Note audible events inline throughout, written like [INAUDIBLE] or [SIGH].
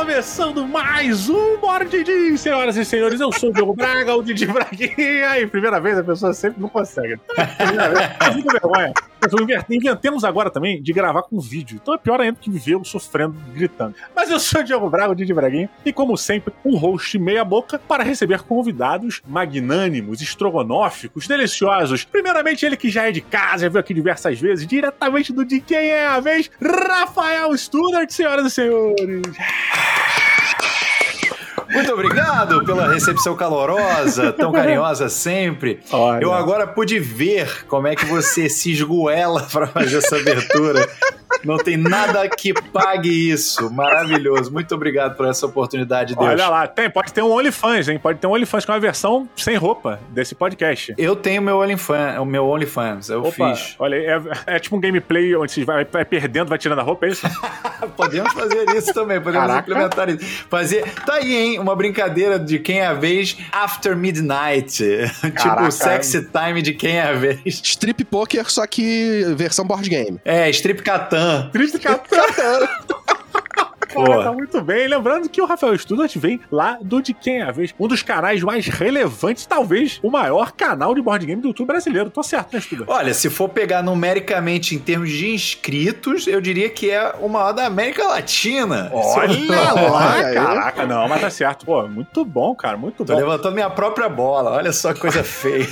Começando mais um Mordidinho, senhoras e senhores. Eu sou o Diogo Braga, o Didi Braguinha. E primeira vez a pessoa sempre não consegue. Primeira vez, é muita vergonha. Inventemos agora também de gravar com vídeo. Então é pior ainda que viver sofrendo, gritando. Mas eu sou o Diogo Braga, o Didi Braguinha. E como sempre, um host meia boca para receber convidados magnânimos, estrogonóficos, deliciosos. Primeiramente, ele que já é de casa, já veio aqui diversas vezes, diretamente do De Quem é a Vez, Rafael Studart, senhoras e senhores. Muito obrigado pela recepção calorosa, tão carinhosa sempre. Olha. Eu agora pude ver como é que você [LAUGHS] se esgoela para fazer essa abertura. Não tem nada que pague isso. Maravilhoso. Muito obrigado por essa oportunidade, Deus. Olha lá, tem, pode ter um OnlyFans, hein? Pode ter um OnlyFans com uma versão sem roupa desse podcast. Eu tenho meu OnlyFans, o meu OnlyFans, eu Opa, fiz. olha, é, é tipo um gameplay onde você vai, vai perdendo, vai tirando a roupa, é isso? [LAUGHS] Podemos fazer isso também, podemos Caraca. implementar isso. Fazer. Tá aí, hein? Uma brincadeira de quem é a vez After Midnight. [LAUGHS] tipo Caraca. sexy time de quem é a vez. Strip Poker, só que versão board game. É, strip Catan. Triste [LAUGHS] Catan. Cara, tá muito bem. Lembrando que o Rafael Studart vem lá do De Quem é a Vez, um dos canais mais relevantes, talvez o maior canal de board game do YouTube brasileiro. Tô certo, né, Studart? Olha, se for pegar numericamente em termos de inscritos, eu diria que é o maior da América Latina. Olha lá, caraca, não, mas tá certo. Pô, muito bom, cara, muito Tô bom. levantando minha própria bola. Olha só que coisa [LAUGHS] feia.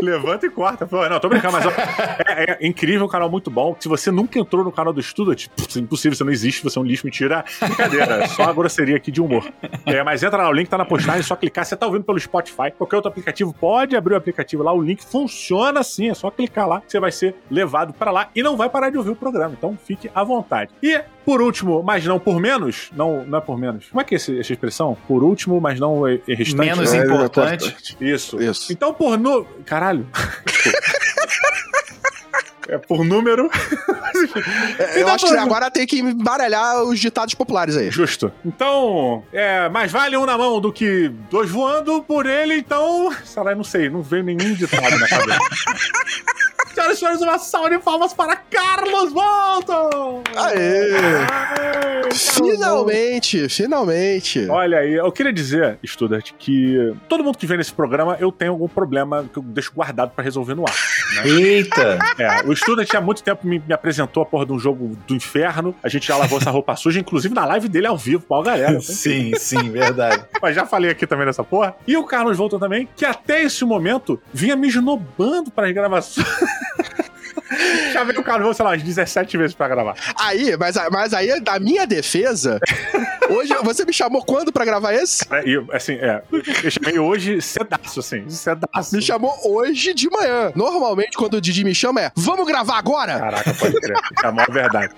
Levanta e corta. Pô, não, tô brincando, mas ó, é, é incrível, um canal muito bom. Se você nunca entrou no canal do Student, putz, impossível, você não existe, você é um lixo, mentira. Brincadeira, é só uma grosseria aqui de humor. É, mas entra lá, o link tá na postagem, é só clicar. Você tá ouvindo pelo Spotify, qualquer outro aplicativo, pode abrir o aplicativo lá, o link funciona assim, é só clicar lá, você vai ser levado pra lá e não vai parar de ouvir o programa, então fique à vontade. E, por último, mas não por menos, não, não é por menos, como é que é esse- essa expressão? Por último, mas não é, é restante? Menos É, importante. Isso. Isso. Então, por nu... Caralho. é por número. É, eu acho que agora tem que embaralhar os ditados populares aí. Justo. Então, é, mais vale um na mão do que dois voando por ele, então. Sei lá, não sei, não veio nenhum ditado na cabeça. [LAUGHS] Senhoras e senhores, uma salva de palmas para Carlos Volton! Aê! Aê, Finalmente, finalmente. Olha aí, eu queria dizer, Studart, que todo mundo que vem nesse programa eu tenho algum problema que eu deixo guardado pra resolver no ar. Eita! É, o Student há muito tempo me, me apresentou a porra de um jogo do inferno. A gente já lavou essa roupa suja, inclusive na live dele ao vivo, pau galera. Sim, sim, verdade. Mas já falei aqui também dessa porra. E o Carlos Volta também, que até esse momento vinha me esnobando para as gravações. [LAUGHS] já veio o Volta, sei lá, umas 17 vezes pra gravar. Aí, mas, mas aí, da minha defesa, hoje você me chamou quando pra gravar esse? É, E, assim, é. Eu chamei hoje cedaço, assim. Cedaço. Me chamou hoje de manhã. Normalmente, quando o Didi me chama, é vamos gravar agora? Caraca, pode crer. É a maior verdade.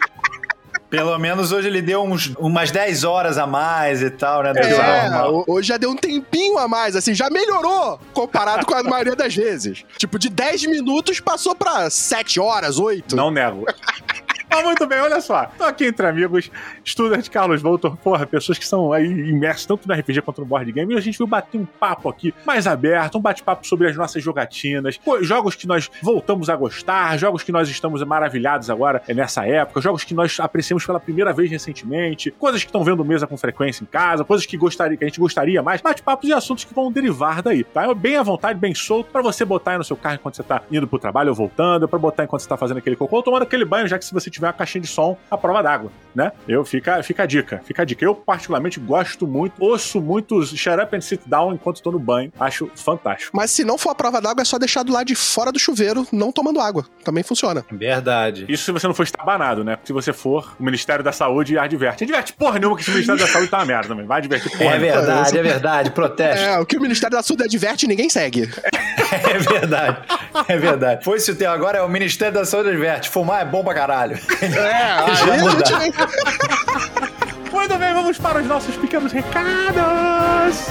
Pelo menos hoje ele deu uns, umas 10 horas a mais e tal, né? É, hoje já deu um tempinho a mais, assim, já melhorou comparado com a maioria das vezes. Tipo, de 10 minutos passou pra 7 horas, 8. Não nego. [LAUGHS] Mas muito bem, olha só. Tô aqui entre amigos, Student Carlos Voltor, porra, pessoas que são aí imersas tanto no RPG quanto no board game. E a gente veio bater um papo aqui mais aberto, um bate-papo sobre as nossas jogatinas, jogos que nós voltamos a gostar, jogos que nós estamos maravilhados agora é, nessa época, jogos que nós apreciamos pela primeira vez recentemente, coisas que estão vendo mesa com frequência em casa, coisas que, gostaria, que a gente gostaria mais, bate-papos e assuntos que vão derivar daí, tá? Bem à vontade, bem solto, pra você botar aí no seu carro enquanto você tá indo pro trabalho ou voltando, pra botar enquanto você tá fazendo aquele cocô ou tomando aquele banho, já que se você tiver uma caixinha de som, a prova d'água, né? Eu, fica, fica a dica, fica a dica. Eu, particularmente, gosto muito, ouço muito os Shut Up and Sit Down enquanto tô no banho, acho fantástico. Mas se não for a prova d'água, é só deixar do lado de fora do chuveiro, não tomando água. Também funciona. Verdade. Isso se você não for estabanado, né? Se você for, o Ministério da Saúde adverte. Adverte porra nenhuma que esse Ministério da Saúde tá uma merda também. Vai advertir porra É verdade, é verdade. Protesto. É, o que o Ministério da Saúde adverte, ninguém segue. É verdade. É verdade. Foi se o tema agora é o Ministério da Saúde adverte. Fumar é bom pra caralho. É, Já muda. Muito bem, vamos para os nossos pequenos recados.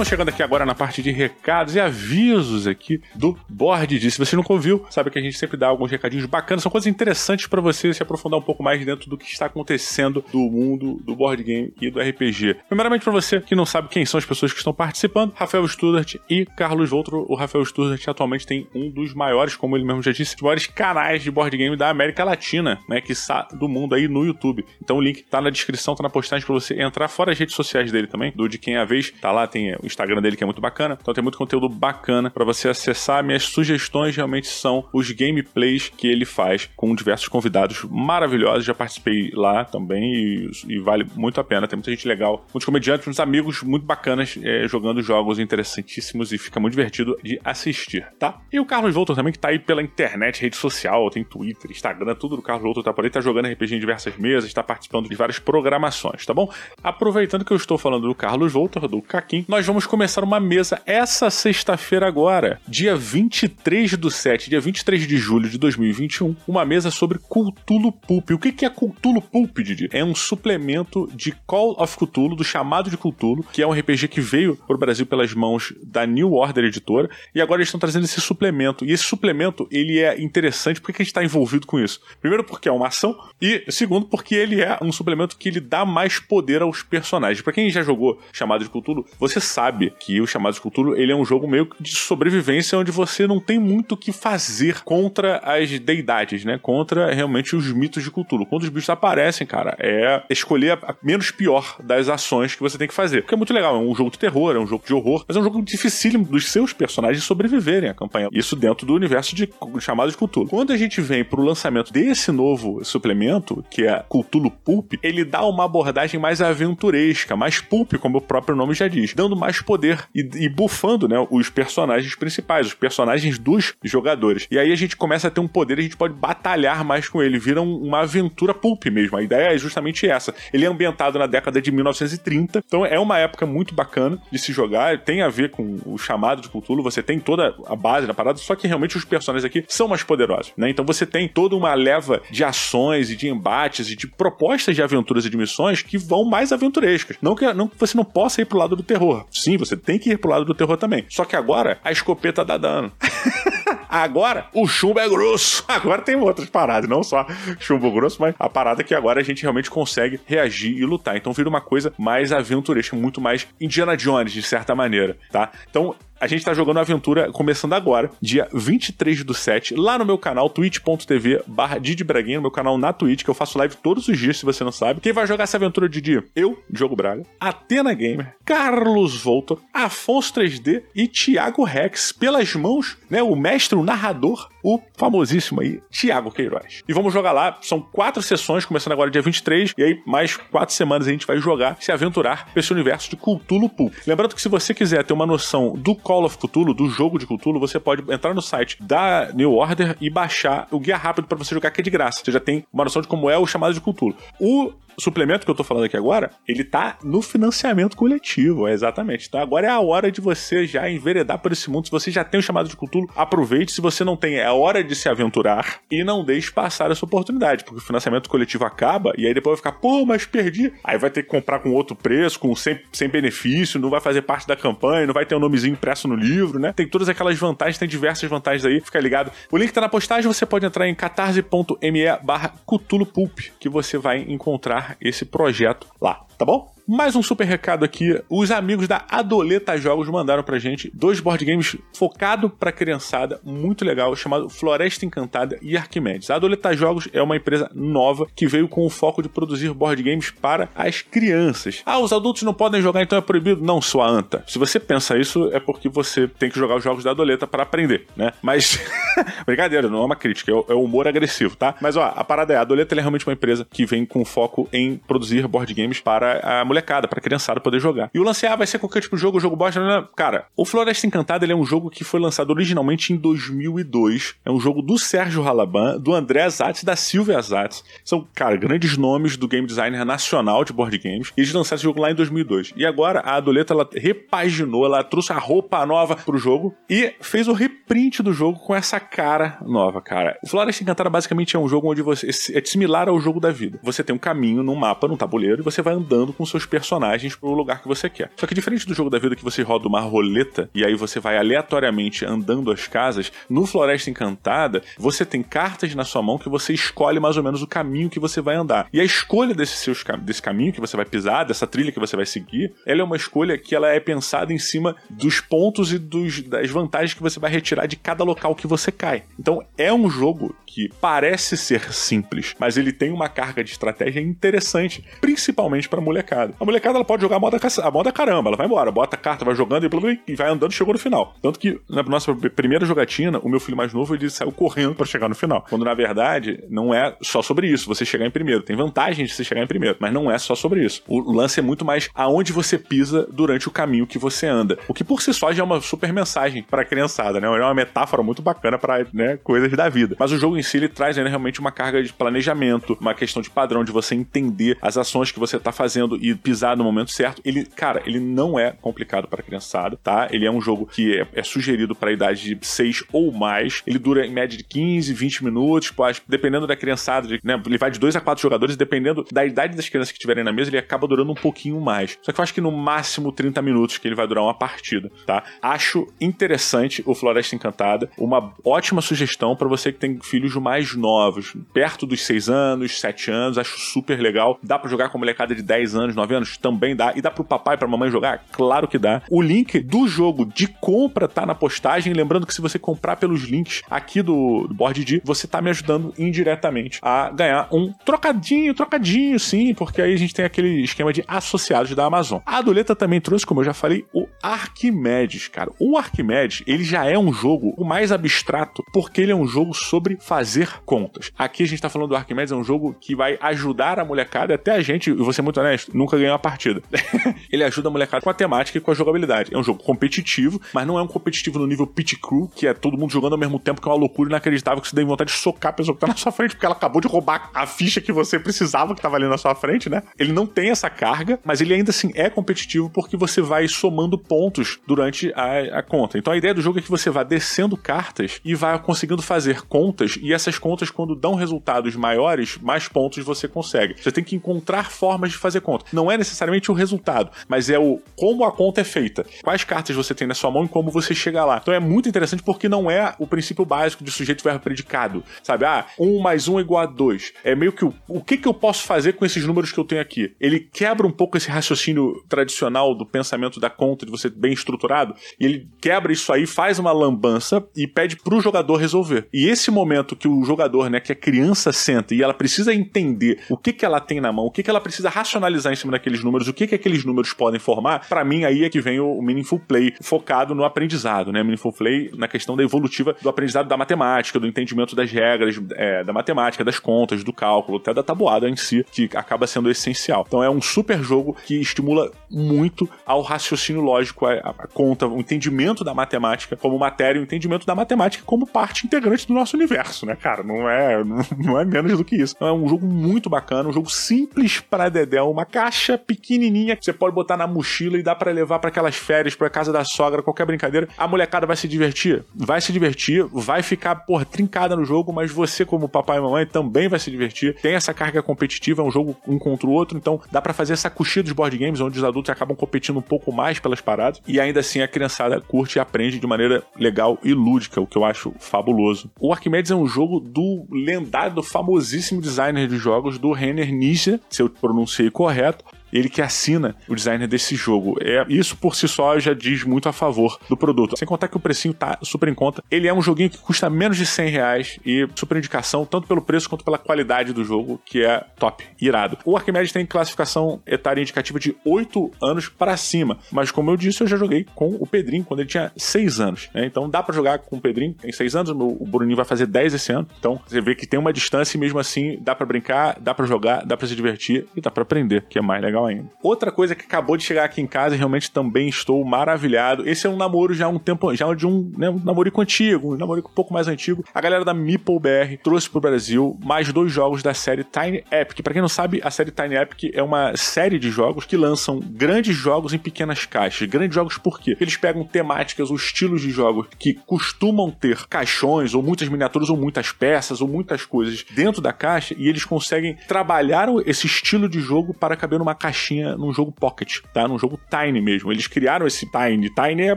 Estamos chegando aqui agora na parte de recados e avisos aqui do Board. Se você nunca ouviu, sabe que a gente sempre dá alguns recadinhos bacanas, são coisas interessantes para você se aprofundar um pouco mais dentro do que está acontecendo do mundo do board game e do RPG. Primeiramente, para você que não sabe quem são as pessoas que estão participando, Rafael Studart e Carlos Voltro. O Rafael Studart atualmente tem um dos maiores, como ele mesmo já disse, os maiores canais de board game da América Latina, né, que está do mundo aí no YouTube. Então o link tá na descrição, tá na postagem para você entrar fora as redes sociais dele também, do de quem é a vez, tá lá, tem o Instagram dele que é muito bacana. Então tem muito conteúdo bacana para você acessar. Minhas sugestões realmente são os gameplays que ele faz com diversos convidados maravilhosos. Já participei lá também e, e vale muito a pena. Tem muita gente legal, muitos comediantes, muitos amigos muito bacanas é, jogando jogos interessantíssimos e fica muito divertido de assistir, tá? E o Carlos Voltor também, que tá aí pela internet, rede social, tem Twitter, Instagram, tudo do Carlos Voltor tá por aí, tá jogando RPG em diversas mesas, tá participando de várias programações, tá bom? Aproveitando que eu estou falando do Carlos Voltor, do Caquim, nós vamos começar uma mesa essa sexta-feira agora, dia 23 do 7, dia 23 de julho de 2021, uma mesa sobre Cthulhu Pulp. O que é Cthulhu Pulp, Didi? É um suplemento de Call of Cthulhu, do chamado de Cthulhu, que é um RPG que veio pro Brasil pelas mãos da New Order Editora, e agora eles estão trazendo esse suplemento. E esse suplemento, ele é interessante porque a gente está envolvido com isso. Primeiro porque é uma ação, e segundo porque ele é um suplemento que ele dá mais poder aos personagens. Para quem já jogou Chamado de Cthulhu, você sabe que o Chamado de Cthulhu, ele é um jogo meio de sobrevivência onde você não tem muito o que fazer contra as deidades, né? Contra realmente os mitos de Cthulhu. Quando os bichos aparecem, cara, é escolher a menos pior das ações que você tem que fazer. Porque é muito legal, é um jogo de terror, é um jogo de horror, mas é um jogo dificílimo dos seus personagens sobreviverem à campanha. Isso dentro do universo de chamado de Cthulhu. Quando a gente vem pro lançamento desse novo suplemento, que é Cthulhu Pulp, ele dá uma abordagem mais aventuresca, mais pulp, como o próprio nome já diz, dando mais poder e, e bufando, né, os personagens principais, os personagens dos jogadores. E aí a gente começa a ter um poder e a gente pode batalhar mais com ele, vira um, uma aventura pulp mesmo. A ideia é justamente essa. Ele é ambientado na década de 1930, então é uma época muito bacana de se jogar, tem a ver com o chamado de Cthulhu, você tem toda a base da parada, só que realmente os personagens aqui são mais poderosos, né? Então você tem toda uma leva de ações e de embates e de propostas de aventuras e de missões que vão mais aventurescas. Não que, não que você não possa ir pro lado do terror. Sim, você tem que ir pro lado do terror também. Só que agora a escopeta dá dano. [LAUGHS] Agora, o chumbo é grosso. [LAUGHS] Agora tem outras paradas, não só chumbo grosso, mas a parada é que agora a gente realmente consegue reagir e lutar. Então vira uma coisa mais aventuresca, muito mais Indiana Jones, de certa maneira, tá? Então, a gente tá jogando a aventura começando agora, dia 23 do 7, lá no meu canal, twitch.tv barra Didi meu canal na Twitch, que eu faço live todos os dias, se você não sabe. Quem vai jogar essa aventura de dia? Eu, Diogo Braga, Atena Gamer, Carlos Voltor, Afonso 3D e Thiago Rex, pelas mãos, né, o mestre, o narrador, o famosíssimo aí, Thiago Queiroz. E vamos jogar lá, são quatro sessões, começando agora dia 23, e aí mais quatro semanas a gente vai jogar, se aventurar nesse universo de Cthulhu Pool. Lembrando que se você quiser ter uma noção do Call of Cthulhu, do jogo de Cthulhu, você pode entrar no site da New Order e baixar o guia rápido para você jogar que é de graça. Você já tem uma noção de como é o chamado de Cthulhu. O suplemento que eu tô falando aqui agora, ele tá no financiamento coletivo, é exatamente. Então agora é a hora de você já enveredar por esse mundo. Se você já tem o chamado de Cthulhu, aproveite. Se você não tem, é hora de se aventurar e não deixe passar essa oportunidade, porque o financiamento coletivo acaba e aí depois vai ficar, pô, mas perdi. Aí vai ter que comprar com outro preço, com sem, sem benefício, não vai fazer parte da campanha, não vai ter um nomezinho impresso no livro, né? Tem todas aquelas vantagens, tem diversas vantagens aí, fica ligado. O link tá na postagem, você pode entrar em catarse.me barra Pulp, que você vai encontrar esse projeto lá, tá bom? Mais um super recado aqui. Os amigos da Adoleta Jogos mandaram pra gente dois board games focado pra criançada, muito legal, chamado Floresta Encantada e Arquimedes. A Adoleta Jogos é uma empresa nova que veio com o foco de produzir board games para as crianças. Ah, os adultos não podem jogar, então é proibido? Não, sua anta. Se você pensa isso, é porque você tem que jogar os jogos da Adoleta para aprender, né? Mas, [LAUGHS] brincadeira, não é uma crítica, é o humor agressivo, tá? Mas, ó, a parada é, a Adoleta é realmente uma empresa que vem com foco em produzir board games para a mulher molecada, pra criançada poder jogar. E o lance, ah, vai ser qualquer tipo de jogo, jogo bosta. Né? Cara, o Floresta Encantada ele é um jogo que foi lançado originalmente em 2002. É um jogo do Sérgio Halaban, do André Azatz e da Silvia Azatz. São, cara, grandes nomes do game designer nacional de board games. E eles lançaram esse jogo lá em 2002. E agora a Adoleta, ela repaginou, ela trouxe a roupa nova pro jogo e fez o reprint do jogo com essa cara nova, cara. O Floresta Encantada basicamente é um jogo onde você é similar ao jogo da vida. Você tem um caminho num mapa, num tabuleiro, e você vai andando com seus seus personagens pro lugar que você quer. Só que diferente do jogo da vida que você roda uma roleta e aí você vai aleatoriamente andando as casas, no Floresta Encantada, você tem cartas na sua mão que você escolhe mais ou menos o caminho que você vai andar. E a escolha desse, seus, desse caminho que você vai pisar, dessa trilha que você vai seguir, ela é uma escolha que ela é pensada em cima dos pontos e dos, das vantagens que você vai retirar de cada local que você cai. Então é um jogo que parece ser simples, mas ele tem uma carga de estratégia interessante, principalmente para molecada. A molecada ela pode jogar a moda, a moda caramba, ela vai embora, bota a carta, vai jogando e vai andando, chegou no final. Tanto que na nossa primeira jogatina, o meu filho mais novo ele saiu correndo para chegar no final. Quando na verdade não é só sobre isso, você chegar em primeiro. Tem vantagem de você chegar em primeiro, mas não é só sobre isso. O lance é muito mais aonde você pisa durante o caminho que você anda. O que por si só já é uma super mensagem para a criançada, né? É uma metáfora muito bacana para né, coisas da vida. Mas o jogo em si ele traz né, realmente uma carga de planejamento, uma questão de padrão de você entender as ações que você tá fazendo e pisar no momento certo. Ele, cara, ele não é complicado para criançada, tá? Ele é um jogo que é, é sugerido para a idade de 6 ou mais. Ele dura em média de 15, 20 minutos, pode, dependendo da criançada, né, ele vai de 2 a 4 jogadores, dependendo da idade das crianças que estiverem na mesa, ele acaba durando um pouquinho mais. Só que eu acho que no máximo 30 minutos que ele vai durar uma partida, tá? Acho interessante o Floresta Encantada, uma ótima sugestão para você que tem filhos mais novos, perto dos 6 anos, 7 anos, acho super legal. Dá para jogar com molecada de 10 anos, 9 Também dá. E dá pro papai e pra mamãe jogar? Claro que dá. O link do jogo de compra tá na postagem. Lembrando que se você comprar pelos links aqui do, do Board D, você tá me ajudando indiretamente a ganhar um trocadinho, trocadinho, sim, porque aí a gente tem aquele esquema de associados da Amazon. A Adoleta também trouxe, como eu já falei, o Arquimedes, cara. O Arquimedes, ele já é um jogo mais abstrato, porque ele é um jogo sobre fazer contas. Aqui a gente tá falando do Arquimedes, é um jogo que vai ajudar a molecada, até a gente, e vou ser muito honesto, nunca ganhou uma partida. [LAUGHS] ele ajuda a molecada com a temática e com a jogabilidade. É um jogo competitivo, mas não é um competitivo no nível pit crew, que é todo mundo jogando ao mesmo tempo, que é uma loucura inacreditável, que você tem vontade de socar a pessoa que tá na sua frente, porque ela acabou de roubar a ficha que você precisava que tava ali na sua frente, né? Ele não tem essa carga, mas ele ainda assim é competitivo porque você vai somando pontos durante a, a conta. Então a ideia do jogo é que você vai descendo cartas e vai conseguindo fazer contas, e essas contas, quando dão resultados maiores, mais pontos você consegue. Você tem que encontrar formas de fazer conta. Não é necessariamente o resultado, mas é o como a conta é feita. Quais cartas você tem na sua mão e como você chega lá. Então é muito interessante porque não é o princípio básico de sujeito verbo predicado. Sabe? Ah, um mais um é igual a dois. É meio que o, o que, que eu posso fazer com esses números que eu tenho aqui? Ele quebra um pouco esse raciocínio tradicional do pensamento da conta, de você bem estruturado, e ele quebra isso aí, faz uma lambança e pede pro jogador resolver. E esse momento que o jogador, né, que a criança senta e ela precisa entender o que que ela tem na mão, o que que ela precisa racionalizar em cima daqueles números, o que que aqueles números podem formar, para mim aí é que vem o Meaningful Play focado no aprendizado, né? Meaningful Play na questão da evolutiva do aprendizado da matemática, do entendimento das regras é, da matemática, das contas, do cálculo, até da tabuada em si, que acaba sendo essencial. Então é um super jogo que estimula muito ao raciocínio lógico, a, a conta, o entendimento da matemática como matéria, o entendimento da matemática como parte integrante do nosso universo, né, cara? Não é, [LAUGHS] não é menos do que isso. Então é um jogo muito bacana, um jogo simples para Dedéu, uma caixa pequenininha que você pode botar na mochila e dá para levar para aquelas férias, para casa da sogra, qualquer brincadeira. A molecada vai se divertir? Vai se divertir, vai ficar, porra, trincada no jogo, mas você, como papai e mamãe, também vai se divertir. Tem essa carga competitiva, é um jogo um contra o outro, então dá para fazer essa coxinha dos board games, onde os adultos acabam competindo um pouco mais pelas paradas, e ainda assim a criançada curte e aprende de maneira legal e lúdica, o que eu acho fabuloso. O Arquimedes é um jogo do lendário, do famosíssimo designer de jogos do Renner Nietzsche, se eu pronunciei correto, ele que assina o designer desse jogo. É, isso por si só já diz muito a favor do produto. Sem contar que o precinho tá super em conta. Ele é um joguinho que custa menos de 100 reais e super indicação, tanto pelo preço quanto pela qualidade do jogo, que é top, irado. O Arquimedes tem classificação etária indicativa de 8 anos para cima, mas como eu disse, eu já joguei com o Pedrinho quando ele tinha 6 anos. Né? Então dá para jogar com o Pedrinho, tem 6 anos, o Bruninho vai fazer 10 esse ano. Então você vê que tem uma distância e mesmo assim dá para brincar, dá para jogar, dá para se divertir e dá para aprender, que é mais legal ainda. Outra coisa que acabou de chegar aqui em casa e realmente também estou maravilhado. Esse é um namoro já um tempo, já de um, né, um namoro antigo, um namoro um pouco mais antigo. A galera da Meeple BR trouxe pro Brasil mais dois jogos da série Tiny Epic. Para quem não sabe, a série Tiny Epic é uma série de jogos que lançam grandes jogos em pequenas caixas. Grandes jogos por quê? Eles pegam temáticas ou estilos de jogos que costumam ter caixões ou muitas miniaturas ou muitas peças ou muitas coisas dentro da caixa e eles conseguem trabalhar esse estilo de jogo para caber numa caixa caixinha num jogo Pocket, tá? Num jogo Tiny mesmo. Eles criaram esse Tiny. Tiny, é,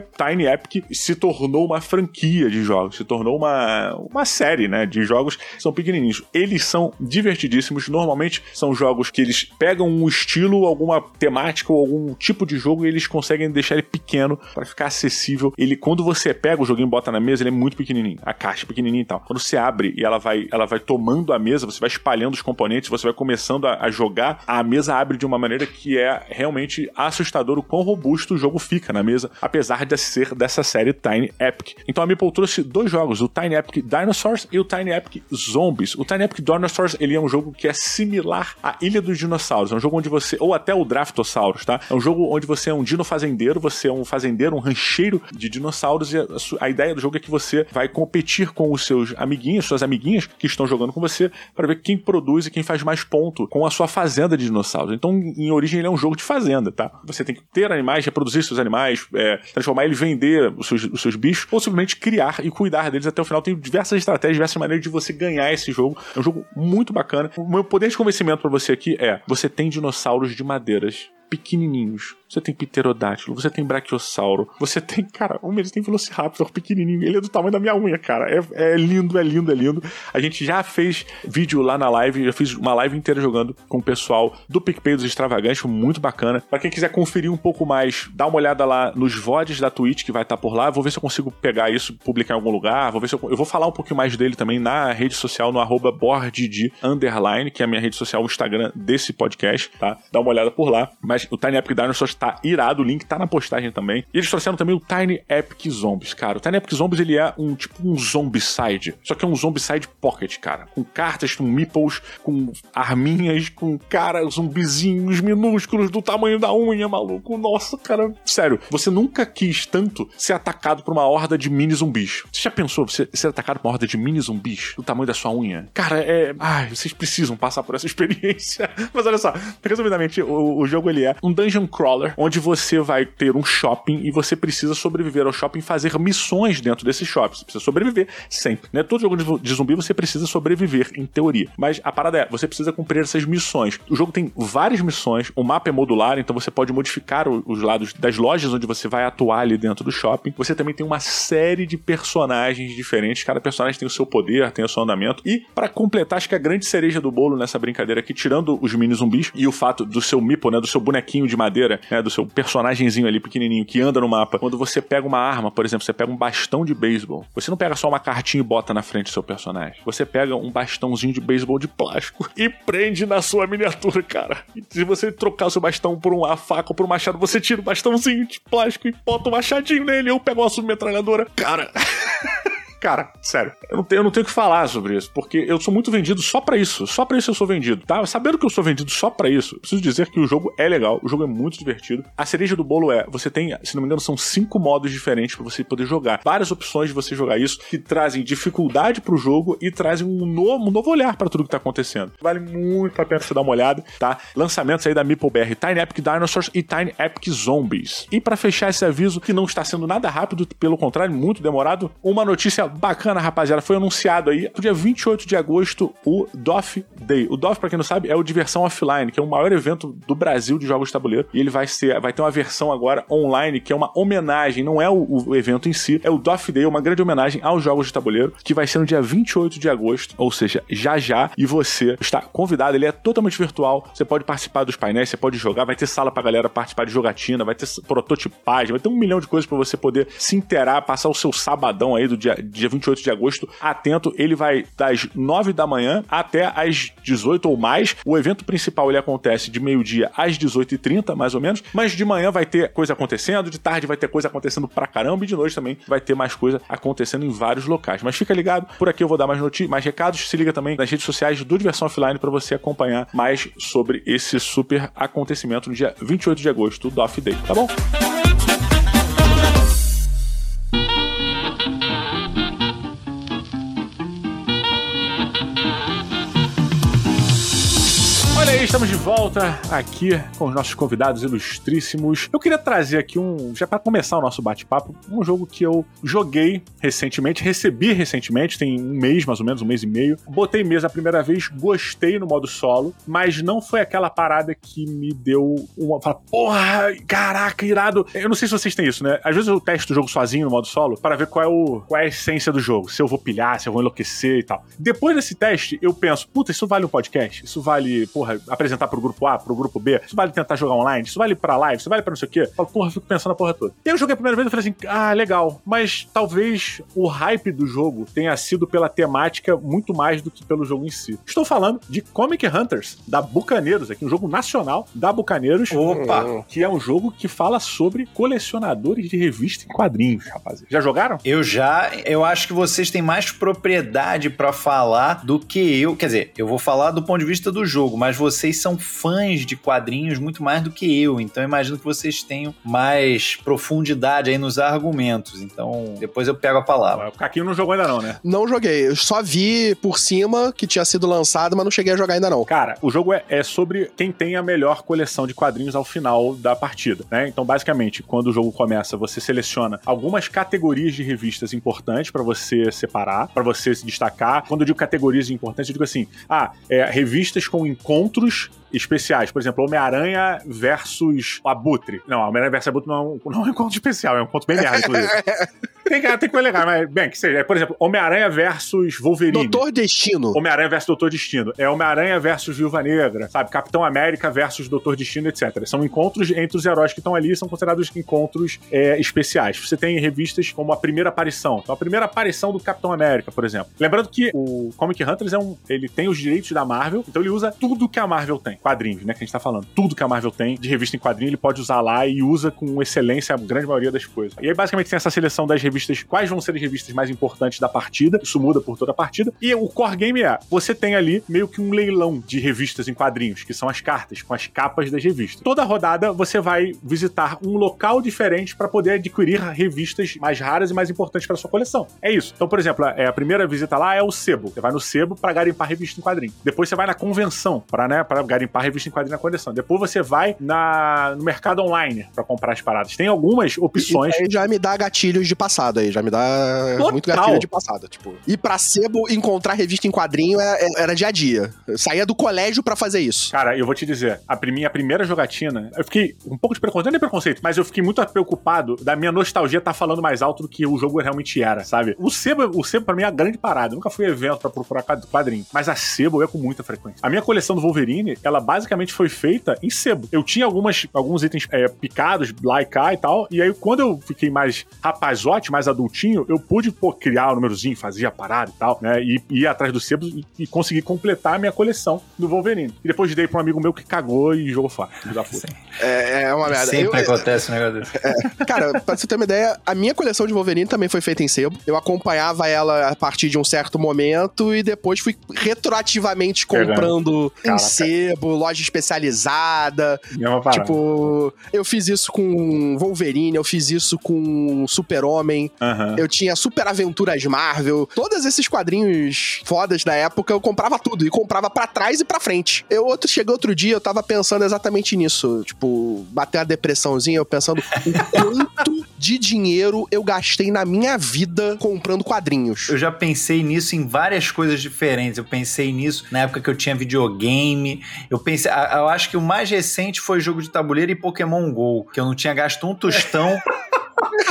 Tiny Epic se tornou uma franquia de jogos, se tornou uma, uma série, né? De jogos que são pequenininhos. Eles são divertidíssimos. Normalmente são jogos que eles pegam um estilo, alguma temática ou algum tipo de jogo e eles conseguem deixar ele pequeno para ficar acessível. Ele, quando você pega o joguinho e bota na mesa, ele é muito pequenininho. A caixa é pequenininha e tal. Quando você abre e ela vai, ela vai tomando a mesa, você vai espalhando os componentes, você vai começando a, a jogar, a mesa abre de uma maneira que é realmente assustador o quão robusto o jogo fica na mesa, apesar de ser dessa série Tiny Epic. Então a Meeple trouxe dois jogos, o Tiny Epic Dinosaurs e o Tiny Epic Zombies. O Tiny Epic Dinosaurs, ele é um jogo que é similar à Ilha dos Dinossauros, é um jogo onde você, ou até o Draftosaurus, tá? É um jogo onde você é um dino fazendeiro, você é um fazendeiro, um rancheiro de dinossauros e a, a ideia do jogo é que você vai competir com os seus amiguinhos, suas amiguinhas que estão jogando com você para ver quem produz e quem faz mais ponto com a sua fazenda de dinossauros. Então, em origem, ele é um jogo de fazenda, tá? Você tem que ter animais, reproduzir seus animais, é, transformar ele, vender os seus, os seus bichos, ou simplesmente criar e cuidar deles até o final. Tem diversas estratégias, diversas maneiras de você ganhar esse jogo. É um jogo muito bacana. O meu poder de convencimento para você aqui é: você tem dinossauros de madeiras pequenininhos você tem pterodátilo, você tem brachiosauro, você tem, cara, um eles tem velociraptor pequenininho, ele é do tamanho da minha unha, cara. É, é, lindo, é lindo, é lindo. A gente já fez vídeo lá na live, já fiz uma live inteira jogando com o pessoal do PicPay dos Extravagantes, muito bacana. Para quem quiser conferir um pouco mais, dá uma olhada lá nos VODs da Twitch que vai estar tá por lá. Vou ver se eu consigo pegar isso, publicar em algum lugar. Vou ver se eu, eu vou falar um pouquinho mais dele também na rede social, no arroba underline, que é a minha rede social, o Instagram desse podcast, tá? Dá uma olhada por lá. Mas o Tiny Epic Dinosaurs tá irado, o link tá na postagem também. E eles trouxeram também o Tiny Epic Zombies, cara. O Tiny Epic Zombies, ele é um tipo um zombicide, só que é um zombicide pocket, cara. Com cartas, com meeples, com arminhas, com, cara, zumbizinhos minúsculos do tamanho da unha, maluco. Nossa, cara, sério. Você nunca quis tanto ser atacado por uma horda de mini zumbis. Você já pensou você ser atacado por uma horda de mini zumbis do tamanho da sua unha? Cara, é... Ai, vocês precisam passar por essa [LAUGHS] experiência. Mas olha só, resumidamente, o, o jogo, ele é um dungeon crawler, onde você vai ter um shopping e você precisa sobreviver ao shopping e fazer missões dentro desse shopping. Você precisa sobreviver sempre, né? Todo jogo de zumbi você precisa sobreviver, em teoria. Mas a parada é, você precisa cumprir essas missões. O jogo tem várias missões, o mapa é modular, então você pode modificar os lados das lojas onde você vai atuar ali dentro do shopping. Você também tem uma série de personagens diferentes, cada personagem tem o seu poder, tem o seu andamento. E para completar, acho que a grande cereja do bolo nessa brincadeira aqui, tirando os mini zumbis e o fato do seu mipo, né, do seu bonequinho de madeira, né, do seu personagemzinho ali pequenininho que anda no mapa, quando você pega uma arma, por exemplo, você pega um bastão de beisebol, você não pega só uma cartinha e bota na frente do seu personagem. Você pega um bastãozinho de beisebol de plástico [LAUGHS] e prende na sua miniatura, cara. E se você trocar o seu bastão por uma faca ou por um machado, você tira o bastãozinho de plástico e bota um machadinho nele. Eu pego uma submetralhadora. Cara. [LAUGHS] Cara, sério, eu não, tenho, eu não tenho o que falar sobre isso, porque eu sou muito vendido só para isso. Só para isso eu sou vendido, tá? Sabendo que eu sou vendido só para isso, preciso dizer que o jogo é legal, o jogo é muito divertido. A cereja do bolo é, você tem, se não me engano, são cinco modos diferentes para você poder jogar. Várias opções de você jogar isso que trazem dificuldade pro jogo e trazem um novo, um novo olhar para tudo que tá acontecendo. Vale muito a pena você dar uma olhada, tá? Lançamentos aí da Meeple BR, Tiny Epic Dinosaurs e Tiny Epic Zombies. E para fechar esse aviso, que não está sendo nada rápido, pelo contrário, muito demorado, uma notícia bacana, rapaziada. Foi anunciado aí no dia 28 de agosto o DOF Day. O DOF, pra quem não sabe, é o Diversão Offline, que é o maior evento do Brasil de jogos de tabuleiro. E ele vai ser, vai ter uma versão agora online, que é uma homenagem, não é o, o evento em si, é o DOF Day, uma grande homenagem aos jogos de tabuleiro, que vai ser no dia 28 de agosto, ou seja, já já. E você está convidado, ele é totalmente virtual. Você pode participar dos painéis, você pode jogar, vai ter sala pra galera participar de jogatina, vai ter prototipagem, vai ter um milhão de coisas para você poder se interar, passar o seu sabadão aí do dia, dia 28 de agosto. Atento, ele vai das 9 da manhã até as 18 ou mais. O evento principal ele acontece de meio-dia às 18h30, mais ou menos. Mas de manhã vai ter coisa acontecendo, de tarde vai ter coisa acontecendo pra caramba, e de noite também vai ter mais coisa acontecendo em vários locais. Mas fica ligado, por aqui eu vou dar mais notícias, mais recados. Se liga também nas redes sociais do Diversão Offline para você acompanhar mais sobre esse super acontecimento no dia 28 de agosto do Off Day, tá bom? Estamos de volta aqui com os nossos convidados ilustríssimos. Eu queria trazer aqui um, já para começar o nosso bate-papo, um jogo que eu joguei recentemente, recebi recentemente, tem um mês mais ou menos, um mês e meio. Botei mesa a primeira vez, gostei no modo solo, mas não foi aquela parada que me deu uma. Fala, porra, caraca, irado. Eu não sei se vocês têm isso, né? Às vezes eu testo o jogo sozinho no modo solo para ver qual é, o, qual é a essência do jogo, se eu vou pilhar, se eu vou enlouquecer e tal. Depois desse teste, eu penso, puta, isso vale um podcast? Isso vale, porra, apresentar pro grupo A, pro grupo B? Isso vale tentar jogar online? Isso vale pra live? Isso vale pra não sei o quê? Eu falo, porra, eu fico pensando na porra toda. E aí eu joguei a primeira vez e falei assim, ah, legal, mas talvez o hype do jogo tenha sido pela temática muito mais do que pelo jogo em si. Estou falando de Comic Hunters, da Bucaneiros, aqui um jogo nacional da Bucaneiros. Opa! Que é um jogo que fala sobre colecionadores de revista em quadrinhos, rapaziada. Já jogaram? Eu já, eu acho que vocês têm mais propriedade pra falar do que eu. Quer dizer, eu vou falar do ponto de vista do jogo, mas vocês são fãs de quadrinhos muito mais do que eu. Então eu imagino que vocês tenham mais profundidade aí nos argumentos. Então depois eu pego a palavra. O Caquinho não jogou ainda não, né? Não joguei. Eu só vi por cima que tinha sido lançado, mas não cheguei a jogar ainda não. Cara, o jogo é, é sobre quem tem a melhor coleção de quadrinhos ao final da partida, né? Então, basicamente, quando o jogo começa, você seleciona algumas categorias de revistas importantes pra você separar, pra você se destacar. Quando eu digo categorias importantes, eu digo assim: ah, é, revistas com encontros дальше – especiais. Por exemplo, Homem-Aranha versus Abutre. Não, Homem-Aranha versus Abutre não é, um, não é um encontro especial, é um encontro bem merda, inclusive. [LAUGHS] tem, que, tem coisa legal, mas, bem, que seja. É, por exemplo, Homem-Aranha versus Wolverine. Doutor Destino. Homem-Aranha versus Doutor Destino. É Homem-Aranha versus Viúva Negra, sabe? Capitão América versus Doutor Destino, etc. São encontros entre os heróis que estão ali, são considerados encontros é, especiais. Você tem revistas como a primeira aparição. Então, a primeira aparição do Capitão América, por exemplo. Lembrando que o Comic Hunters é um. Ele tem os direitos da Marvel, então ele usa tudo que a Marvel tem. Quadrinhos, né? Que a gente tá falando. Tudo que a Marvel tem de revista em quadrinho, ele pode usar lá e usa com excelência a grande maioria das coisas. E aí, basicamente, tem essa seleção das revistas, quais vão ser as revistas mais importantes da partida. Isso muda por toda a partida. E o core game é: você tem ali meio que um leilão de revistas em quadrinhos, que são as cartas, com as capas das revistas. Toda rodada você vai visitar um local diferente para poder adquirir revistas mais raras e mais importantes para sua coleção. É isso. Então, por exemplo, é, a primeira visita lá é o sebo. Você vai no sebo para garimpar revista em quadrinho. Depois você vai na convenção para né, pra garimpar revista em quadrinho na coleção. Depois você vai na, no mercado online para comprar as paradas. Tem algumas opções. E já me dá gatilhos de passado aí, já me dá Total. muito gatilho de passado. Tipo, ir pra sebo encontrar revista em quadrinho é- é- era dia a dia. Eu saía do colégio pra fazer isso. Cara, eu vou te dizer, a minha primeira jogatina, eu fiquei um pouco de preconceito, não é preconceito, mas eu fiquei muito preocupado da minha nostalgia estar falando mais alto do que o jogo realmente era, sabe? O sebo, o sebo pra mim é a grande parada. Eu nunca fui a evento pra procurar quadrinho, mas a sebo eu ia com muita frequência. A minha coleção do Wolverine, ela basicamente foi feita em sebo. Eu tinha algumas, alguns itens é, picados lá e cá e tal, e aí quando eu fiquei mais rapazote, mais adultinho, eu pude, pô, criar o númerozinho, fazer a parada e tal, né? E ir atrás dos sebos e, e conseguir completar a minha coleção do Wolverine. E depois dei pra um amigo meu que cagou e jogou fora. É, é uma merda. Sempre Eu- acontece um negócio desse. Cara, pra você ter uma ideia, a minha coleção de Wolverine também foi feita em sebo. Eu acompanhava ela a partir de um certo momento e depois fui retroativamente Pegando. comprando em Caraca. sebo, loja especializada. Mesma parada. Tipo, eu fiz isso com Wolverine, eu fiz isso com Super-Homem, Aham. eu tinha Super Aventuras Marvel, todos esses quadrinhos fodas da época, eu comprava tudo e comprava pra trás e pra frente. Eu outro chegou outro dia, eu tava pensando exatamente nisso, tipo, bater uma depressãozinha, eu pensando o [LAUGHS] quanto de dinheiro eu gastei na minha vida comprando quadrinhos. Eu já pensei nisso em várias coisas diferentes. Eu pensei nisso na época que eu tinha videogame. Eu pensei, eu acho que o mais recente foi jogo de tabuleiro e Pokémon Go, que eu não tinha gasto um tostão [LAUGHS]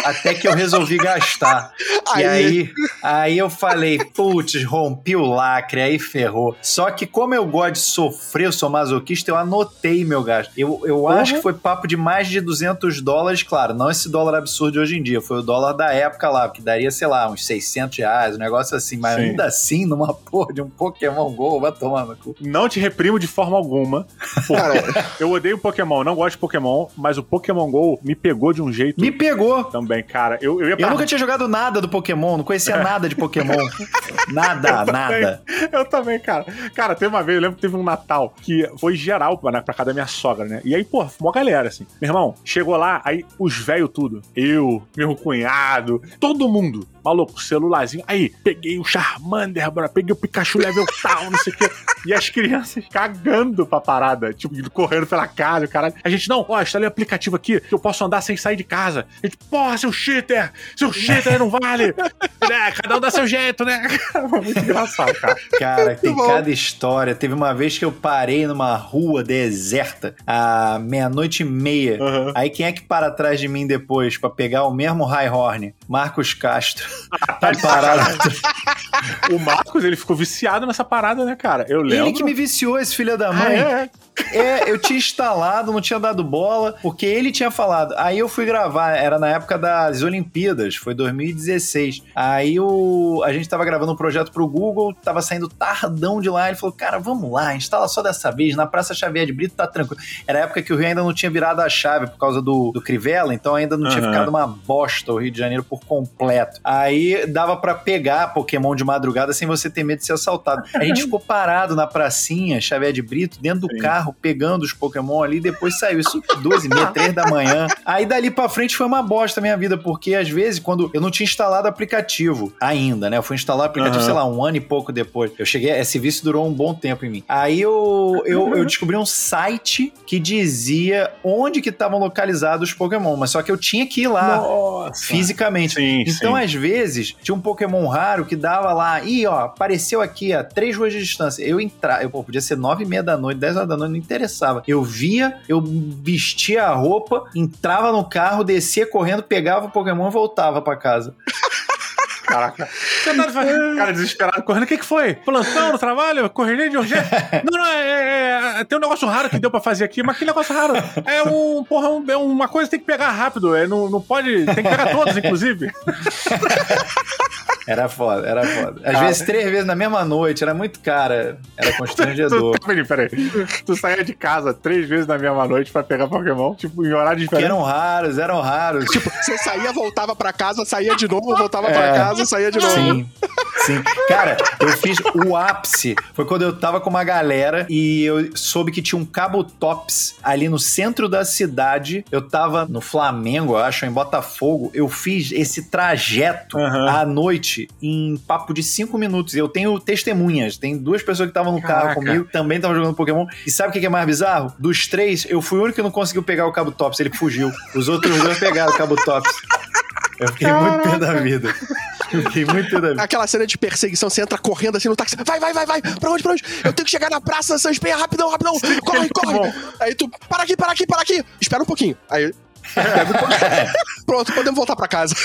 até que eu resolvi gastar. E aí, aí eu falei, putz, rompi o lacre, aí ferrou. Só que como eu gosto de sofrer, eu sou masoquista, eu anotei meu gasto. Eu, eu acho que foi papo de mais de 200 dólares, claro, não esse dólar absurdo de hoje em dia, foi o dólar da época lá, que daria, sei lá, uns 600 reais, um negócio assim, mas Sim. ainda assim, numa porra de um Pokémon GO, vai tomar no cu. Não te reprimo de forma alguma. eu odeio Pokémon, não gosto de Pokémon, mas o Pokémon GO me pegou de um jeito Me pegou! Também. também, cara. Eu, eu, ia eu nunca tinha jogado nada do Pokémon, não conhecia é. nada de Pokémon. nada, [LAUGHS] eu nada. Também, eu também, cara. Cara, teve uma vez, eu lembro que teve um Natal que foi geral né, pra casa da minha sogra, né? E aí, pô, uma galera, assim. Meu irmão, chegou lá, aí os velhos tudo. Eu, meu cunhado, todo mundo. Maluco, celularzinho. Aí, peguei o Charmander, bro, peguei o Pikachu level tal, não sei o quê. E as crianças cagando pra parada, tipo, correndo pela casa, caralho. A gente, não, ó, instalei o aplicativo aqui que eu posso andar sem sair de casa. A gente, porra, seu cheater! Seu cheater não vale! [LAUGHS] é, cada um dá seu jeito, né? [LAUGHS] Muito engraçado, cara. Cara, tem cada história. Teve uma vez que eu parei numa rua deserta, à meia-noite e meia. Uhum. Aí quem é que para atrás de mim depois para pegar o mesmo High Horn? Marcos Castro. Ah, tá parado. [LAUGHS] o Marcos, ele ficou viciado nessa parada, né, cara? Eu lembro. Ele que me viciou, esse filho da mãe. Ah, é. É, eu tinha instalado, não tinha dado bola, porque ele tinha falado. Aí eu fui gravar, era na época das Olimpíadas, foi 2016. Aí o, a gente tava gravando um projeto pro Google, tava saindo tardão de lá. Ele falou, cara, vamos lá, instala só dessa vez, na Praça Xavier de Brito tá tranquilo. Era a época que o Rio ainda não tinha virado a chave por causa do, do Crivella, então ainda não uhum. tinha ficado uma bosta o Rio de Janeiro por completo. Aí dava para pegar Pokémon de madrugada sem você ter medo de ser assaltado. A gente ficou parado na pracinha Xavier de Brito, dentro do Sim. carro carro pegando os Pokémon ali, depois saiu isso duas e meia, três da manhã. Aí dali pra frente foi uma bosta a minha vida, porque às vezes, quando eu não tinha instalado aplicativo ainda, né? Eu fui instalar o aplicativo, uhum. sei lá, um ano e pouco depois. Eu cheguei, esse vício durou um bom tempo em mim. Aí eu, eu, eu descobri um site que dizia onde que estavam localizados os Pokémon, mas só que eu tinha que ir lá Nossa. fisicamente. Sim, então, sim. às vezes, tinha um Pokémon raro que dava lá, e ó, apareceu aqui a três ruas de distância. Eu entrar, eu pô, podia ser nove e meia da noite, dez horas da noite, não interessava. Eu via, eu vestia a roupa, entrava no carro, descia correndo, pegava o Pokémon e voltava para casa. [LAUGHS] Caraca. Tá [LAUGHS] cara desesperado [LAUGHS] correndo. O que, que foi? Plantão no trabalho? Correria de urgência? não, não, é, é, é, Tem um negócio raro que deu pra fazer aqui, mas que negócio raro? É um. Porra, um, é uma coisa que tem que pegar rápido. É, não, não pode. Tem que pegar todos, inclusive. Era foda, era foda. Às ah, vezes três vezes na mesma noite, era muito cara. Era constrangedor. [LAUGHS] tu, peraí, peraí. Tu saía de casa três vezes na mesma noite pra pegar Pokémon, tipo, em horário diferente. eram raros, eram raros. Tipo, você saía, voltava pra casa, saía de novo, voltava é, pra casa, saía de novo. Sim. Sim. Cara, eu fiz o ápice. Foi quando eu tava com uma galera e eu soube que tinha um Cabo Tops ali no centro da cidade. Eu tava no Flamengo, eu acho, em Botafogo. Eu fiz esse trajeto uhum. à noite em papo de cinco minutos. Eu tenho testemunhas. Tem duas pessoas que estavam no Caraca. carro comigo, também estavam jogando Pokémon. E sabe o que é mais bizarro? Dos três, eu fui o único que não conseguiu pegar o Cabo Tops. Ele fugiu. Os outros dois pegaram o Cabo Tops. Eu fiquei Caraca. muito pé da vida. Eu fiquei muito pé da vida. Aquela cena de perseguição, você entra correndo assim no táxi. Vai, vai, vai, vai. Pra onde, pra onde? Eu tenho que chegar na praça Sans Penha, rapidão, rapidão. Corre, corre. Aí tu, para aqui, para aqui, para aqui. Espera um pouquinho. Aí Pronto, podemos voltar para casa.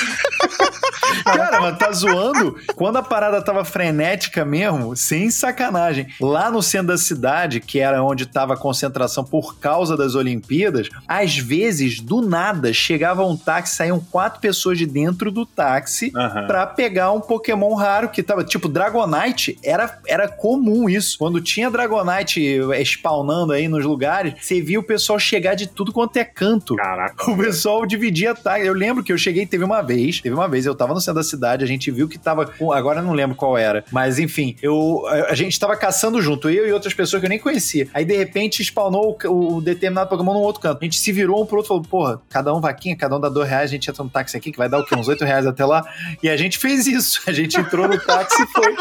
Cara, mas tá zoando? Quando a parada tava frenética mesmo, sem sacanagem, lá no centro da cidade, que era onde tava a concentração por causa das Olimpíadas, às vezes, do nada, chegava um táxi, saíam quatro pessoas de dentro do táxi uhum. pra pegar um Pokémon raro que tava, tipo, Dragonite, era, era comum isso. Quando tinha Dragonite spawnando aí nos lugares, você via o pessoal chegar de tudo quanto é canto. Caraca. O pessoal dividia táxi. Eu lembro que eu cheguei, teve uma vez, teve uma vez, eu tava no centro da cidade, a gente viu que tava. Agora eu não lembro qual era. Mas enfim, eu, a gente tava caçando junto, eu e outras pessoas que eu nem conhecia. Aí de repente spawnou o, o determinado Pokémon num outro canto. A gente se virou um pro outro e falou: porra, cada um vaquinha, cada um dá dois reais, a gente entra no táxi aqui, que vai dar o quê? Uns oito reais até lá. E a gente fez isso. A gente entrou no táxi e foi. Uh,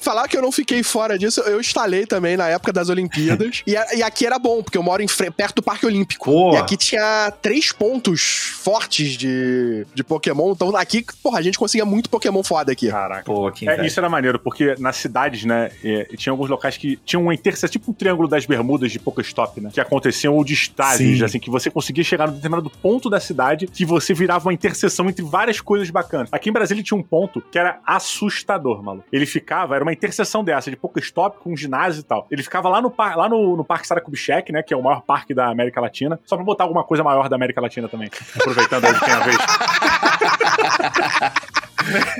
falar que eu não fiquei fora disso, eu instalei também na época das Olimpíadas. e, e, aqui era bom, porque eu moro em, perto do Parque Olímpico. E aqui tinha três pontos fortes de, de Pokémon. Então aqui, porra, a gente conseguia muito Pokémon foda aqui. Caraca. Pô, aqui, é, isso era maneiro, porque nas cidades, né, é, tinha alguns locais que tinham uma interseção, tipo um triângulo das bermudas de Pokéstop, né? Que aconteciam ou de estágios, assim, que você conseguia chegar no determinado ponto da cidade que você virava uma interseção entre várias coisas bacanas. Aqui em Brasília tinha um ponto que era assustador, maluco. Ele ficava, era uma interseção dessa, de Pokéstop com ginásio e tal. Ele ficava lá no, lá no, no Parque Saracubchek, né, que é o maior parque da América Latina, só pra botar alguma coisa maior da América Latina também. Aproveitando aí que tem a vez. [LAUGHS]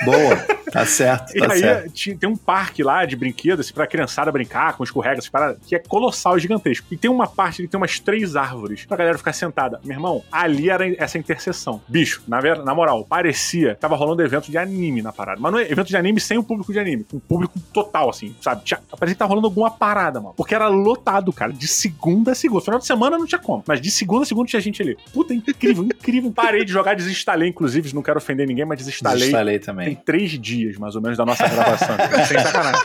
Boa. Tá certo, E tá aí certo. tem um parque lá de brinquedos, assim, pra criançada brincar com escorregas, paradas, que é colossal e gigantesco. E tem uma parte que tem umas três árvores pra galera ficar sentada. Meu irmão, ali era essa interseção. Bicho, na, na moral, parecia que tava rolando evento de anime na parada. Mas não é evento de anime sem o público de anime. Um público total, assim, sabe? Tinha, parecia que tava rolando alguma parada, mano. Porque era lotado, cara, de segunda a segunda. Final de semana não tinha como. Mas de segunda a segunda tinha gente ali. Puta, incrível, incrível. Parei de jogar, desinstalei, inclusive, não quero ofender ninguém, mas desinstalei. Instalei Tem também. três dias, mais ou menos, da nossa gravação. [LAUGHS] Sem sacanagem.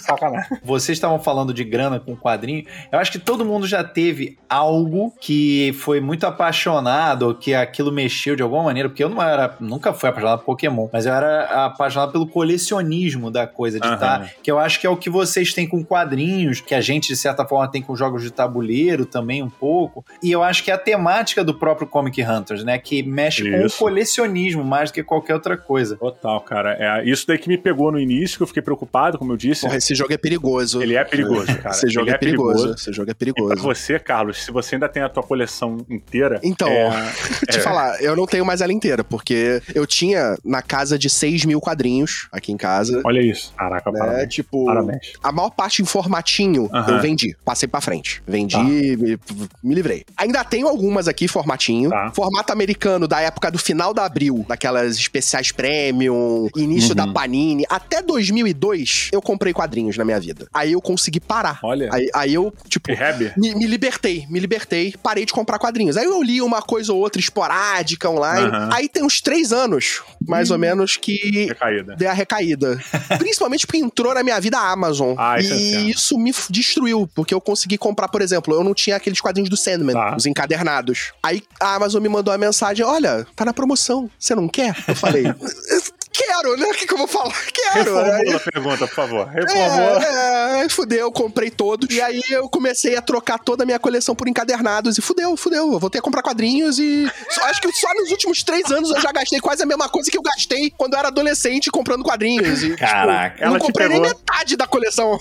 Sacanagem. Vocês estavam falando de grana com quadrinho. Eu acho que todo mundo já teve algo que foi muito apaixonado, ou que aquilo mexeu de alguma maneira, porque eu não era, nunca fui apaixonado por Pokémon, mas eu era apaixonado pelo colecionismo da coisa, de Aham. estar. que eu acho que é o que vocês têm com quadrinhos, que a gente, de certa forma, tem com jogos de tabuleiro também um pouco. E eu acho que é a temática do próprio Comic Hunters, né? Que mexe com o Isso. colecionismo mais do que qualquer outra coisa. Total, cara. É isso daí que me pegou no início, que eu fiquei preocupado, como eu disse. Porra, esse jogo é perigoso. Ele é perigoso, [LAUGHS] cara. Esse jogo Ele é perigoso. Esse jogo é E pra perigoso. você, Carlos, se você ainda tem a tua coleção inteira. Então, é, [LAUGHS] Te é, falar, eu não tenho mais ela inteira, porque eu tinha na casa de 6 mil quadrinhos aqui em casa. Olha isso. Caraca, Né? parabéns. Tipo, Parabéns. a maior parte em formatinho Aham. eu vendi. Passei pra frente. Vendi, Tá. me, me livrei. Ainda tenho algumas aqui, formatinho. Tá. Formato americano da época do final da Abril, daquelas especiais premium, início Uhum. da Panini. Até 2002, eu comprei quadrinhos na minha vida. Aí eu consegui parar. Olha. Aí, aí eu, tipo, me, me libertei, me libertei, parei de comprar quadrinhos. Aí eu li uma coisa ou outra esporádica online. Aham. Aí tem uns três anos, mais ou menos, que Recaída. dei a recaída. [LAUGHS] Principalmente porque entrou na minha vida a Amazon. Ah, isso é e isso me destruiu, porque eu consegui comprar, por exemplo, eu não tinha aqueles quadrinhos do Sandman, Tá. os encadernados. Aí a Amazon me mandou uma mensagem: olha, tá na promoção, você não quer? Eu falei. [LAUGHS] Quero, né? O que, que eu vou falar? [LAUGHS] Quero. Aí- Reformula a pergunta, por favor. Reformula. é, é, fudeu, eu comprei todos. E aí eu comecei a trocar toda a minha coleção por encadernados. E fudeu, fudeu. Eu voltei a comprar quadrinhos e. acho que só nos últimos três anos eu já gastei quase a mesma coisa que eu gastei quando eu era adolescente comprando quadrinhos. E, tipo, Caraca, eu não ela te comprei nem metade da coleção.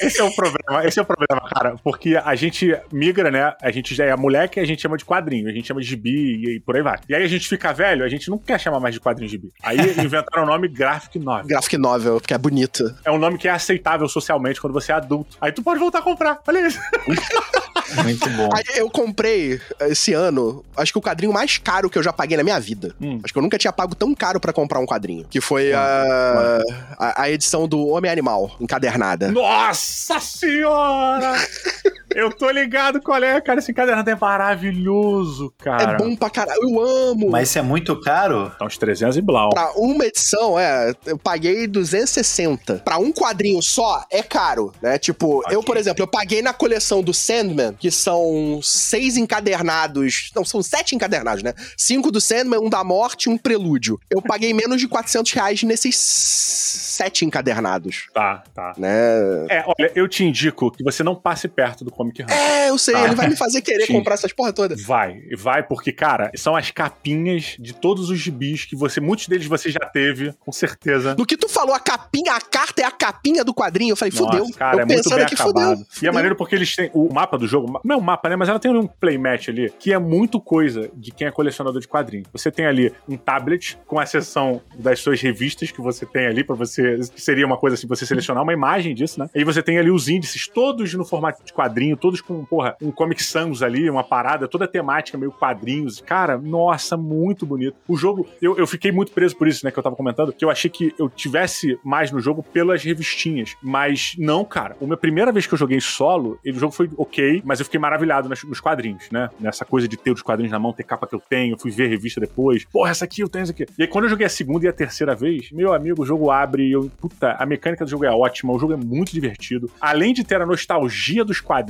Esse é o problema, esse é o problema, cara. Porque a gente migra, né? A gente já é moleque, a gente chama de quadrinho, a gente chama de gibi e por aí vai. E aí a gente fica velho, a gente não quer chamar mais de quadrinho gibi. Aí inventaram o nome Graphic Novel. Graphic novel, porque é bonita. É um nome que é aceitável socialmente quando você é adulto. Aí tu pode voltar a comprar. Olha isso. [LAUGHS] Muito bom. Aí eu comprei esse ano, acho que o quadrinho mais caro que eu já paguei na minha vida. Hum. Acho que eu nunca tinha pago tão caro pra comprar um quadrinho. Que foi a, a, a edição do Homem Animal, encadernada. Nossa senhora! [LAUGHS] Eu tô ligado qual é, cara. Esse encadernado é maravilhoso, cara. É bom pra caralho, eu amo. Mas isso é muito caro? Tá uns 300 e blau. Pra uma edição, é, eu paguei 260. Pra um quadrinho só, é caro, né? Tipo, eu, por exemplo, eu paguei na coleção do Sandman, que são seis encadernados. Não, são sete encadernados, né? Cinco do Sandman, um da morte e um prelúdio. Eu paguei menos de 400 reais nesses sete encadernados, Tá, tá. né? É, olha, eu te indico que você não passe perto do Comic Hunter. É, eu sei, Tá. ele vai me fazer querer Sim. comprar essas porra toda. Vai, vai, porque, cara, são as capinhas de todos os gibis que você, muitos deles você já teve, com certeza. No que tu falou, a capinha, a carta é a capinha do quadrinho. Eu falei, fudeu. Nossa, cara, eu é muito pensando bem aqui, acabado. fudeu. E é fudeu. maneiro porque eles têm o mapa do jogo, não é um mapa, né, mas ela tem um playmatch ali, que é muito coisa de quem é colecionador de quadrinhos. Você tem ali um tablet com a seção das suas revistas que você tem ali pra você, que seria uma coisa assim, você selecionar uma imagem disso, né? E você tem ali os índices, todos no formato de quadrinho, todos com, porra, um Comic Sans ali, uma parada, toda temática, meio quadrinhos. Cara, nossa, muito bonito. O jogo, eu, eu fiquei muito preso por isso, né, que eu tava comentando, que eu achei que eu tivesse mais no jogo pelas revistinhas. Mas não, cara. A minha primeira vez que eu joguei solo, ele- o jogo foi ok, mas eu fiquei maravilhado nas- nos quadrinhos, né? Nessa coisa de ter os quadrinhos na mão, ter capa que eu tenho, fui ver a revista depois. Porra, essa aqui eu tenho, essa aqui. E aí, quando eu joguei a segunda e a terceira vez, meu amigo, o jogo abre e eu. Puta, a mecânica do jogo é ótima, o jogo é muito divertido. Além de ter a nostalgia dos quadrinhos,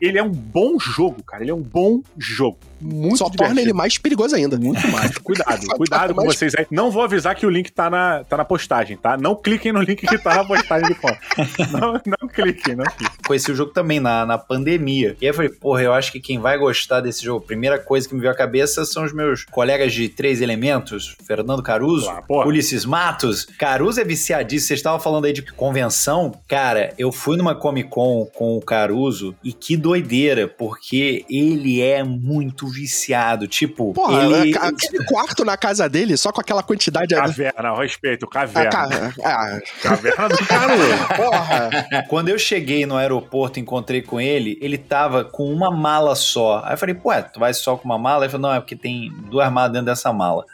ele é um bom jogo, cara. Ele é um bom jogo. Muito Só divertido. torna ele mais perigoso ainda. Muito mais. [LAUGHS] Cuidado, cuidado com mais- vocês aí. Não vou avisar que o link tá na, tá na postagem, tá? Não cliquem no link que tá na postagem de compra. [LAUGHS] Não, não cliquem, não cliquem. Conheci o jogo também na, na pandemia. E aí eu falei, porra, eu acho que quem vai gostar desse jogo, primeira coisa que me veio à cabeça são os meus colegas de Três Elementos, Fernando Caruso, Ah. Ulisses Matos. Caruso é viciadíssimo. Vocês estavam falando aí de convenção. Cara, eu fui numa Comic Con com o Caruso e que doideira, porque ele é muito viciado. Tipo, Porra, ele. a- aquele quarto na casa dele, só com aquela quantidade. Caverna, ao respeito, A caverna. ca- ah, Caverna do Caruso. [LAUGHS] porra. Quando eu cheguei no aeroporto, encontrei com ele, ele tava com uma mala só. Aí eu falei, pô, tu vai só com uma mala? Ele falou, não, é porque tem duas malas dentro dessa mala.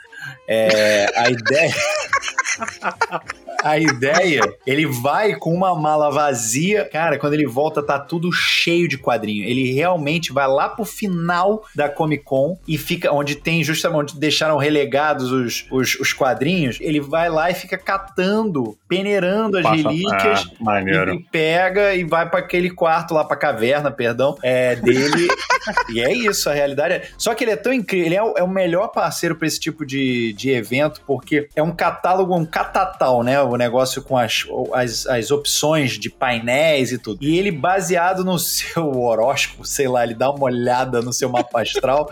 É, a ideia. [LAUGHS] A ideia, ele vai com uma mala vazia. Cara, quando ele volta, tá tudo cheio de quadrinho. Ele realmente vai lá pro final da Comic Con e fica onde tem justamente onde deixaram relegados os, os, os quadrinhos. Ele vai lá e fica catando, peneirando as Passa- relíquias. Maneiro. E, pega e vai pra aquele quarto lá, pra caverna, perdão, é, dele. [LAUGHS] e é isso, a realidade é. Só que ele é tão incrível, ele é o, é o melhor parceiro pra esse tipo de, de evento, porque é um catálogo, um catatal, né? O negócio com as, as, as opções de painéis e tudo. E ele, baseado no [LAUGHS] seu horóscopo, sei lá, ele dá uma olhada no seu mapa astral.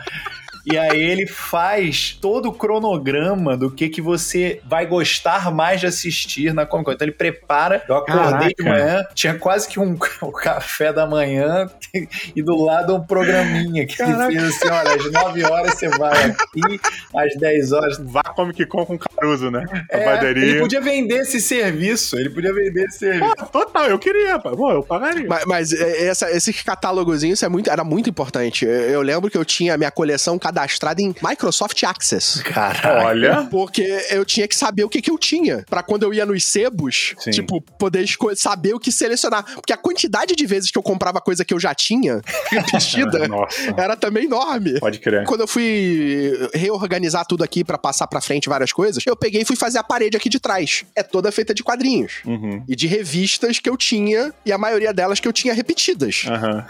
E aí ele faz todo o cronograma do que que você vai gostar mais de assistir na Comic Con. Então ele prepara. Eu acordei de Caraca. manhã, tinha quase que um, [LAUGHS] um café da manhã e do lado um programinha que ele fez assim, olha, às 9 horas você vai aqui, às 10 horas... Vá Comic Con com Caruso, né? A É, bateria. ele podia vender esse serviço, ele podia vender esse serviço. Pô, total, eu queria. Pô, eu pagaria. Mas, mas, é, essa, esse catálogozinho isso é muito, era muito importante. Eu, eu lembro que eu tinha a minha coleção cadastrada em Microsoft Access. Caralho. Olha. Porque eu tinha que saber o que, que eu tinha. Pra quando eu ia nos sebos, Sim. tipo, poder saber o que selecionar. Porque a quantidade de vezes que eu comprava coisa que eu já tinha, [LAUGHS] repetida, era também enorme. Pode crer. Quando eu fui reorganizar tudo aqui pra passar pra frente várias coisas, eu peguei e fui fazer a parede aqui de trás. É toda feita de quadrinhos. Uhum. E de revistas que eu tinha, e a maioria delas que eu tinha repetidas. Aham.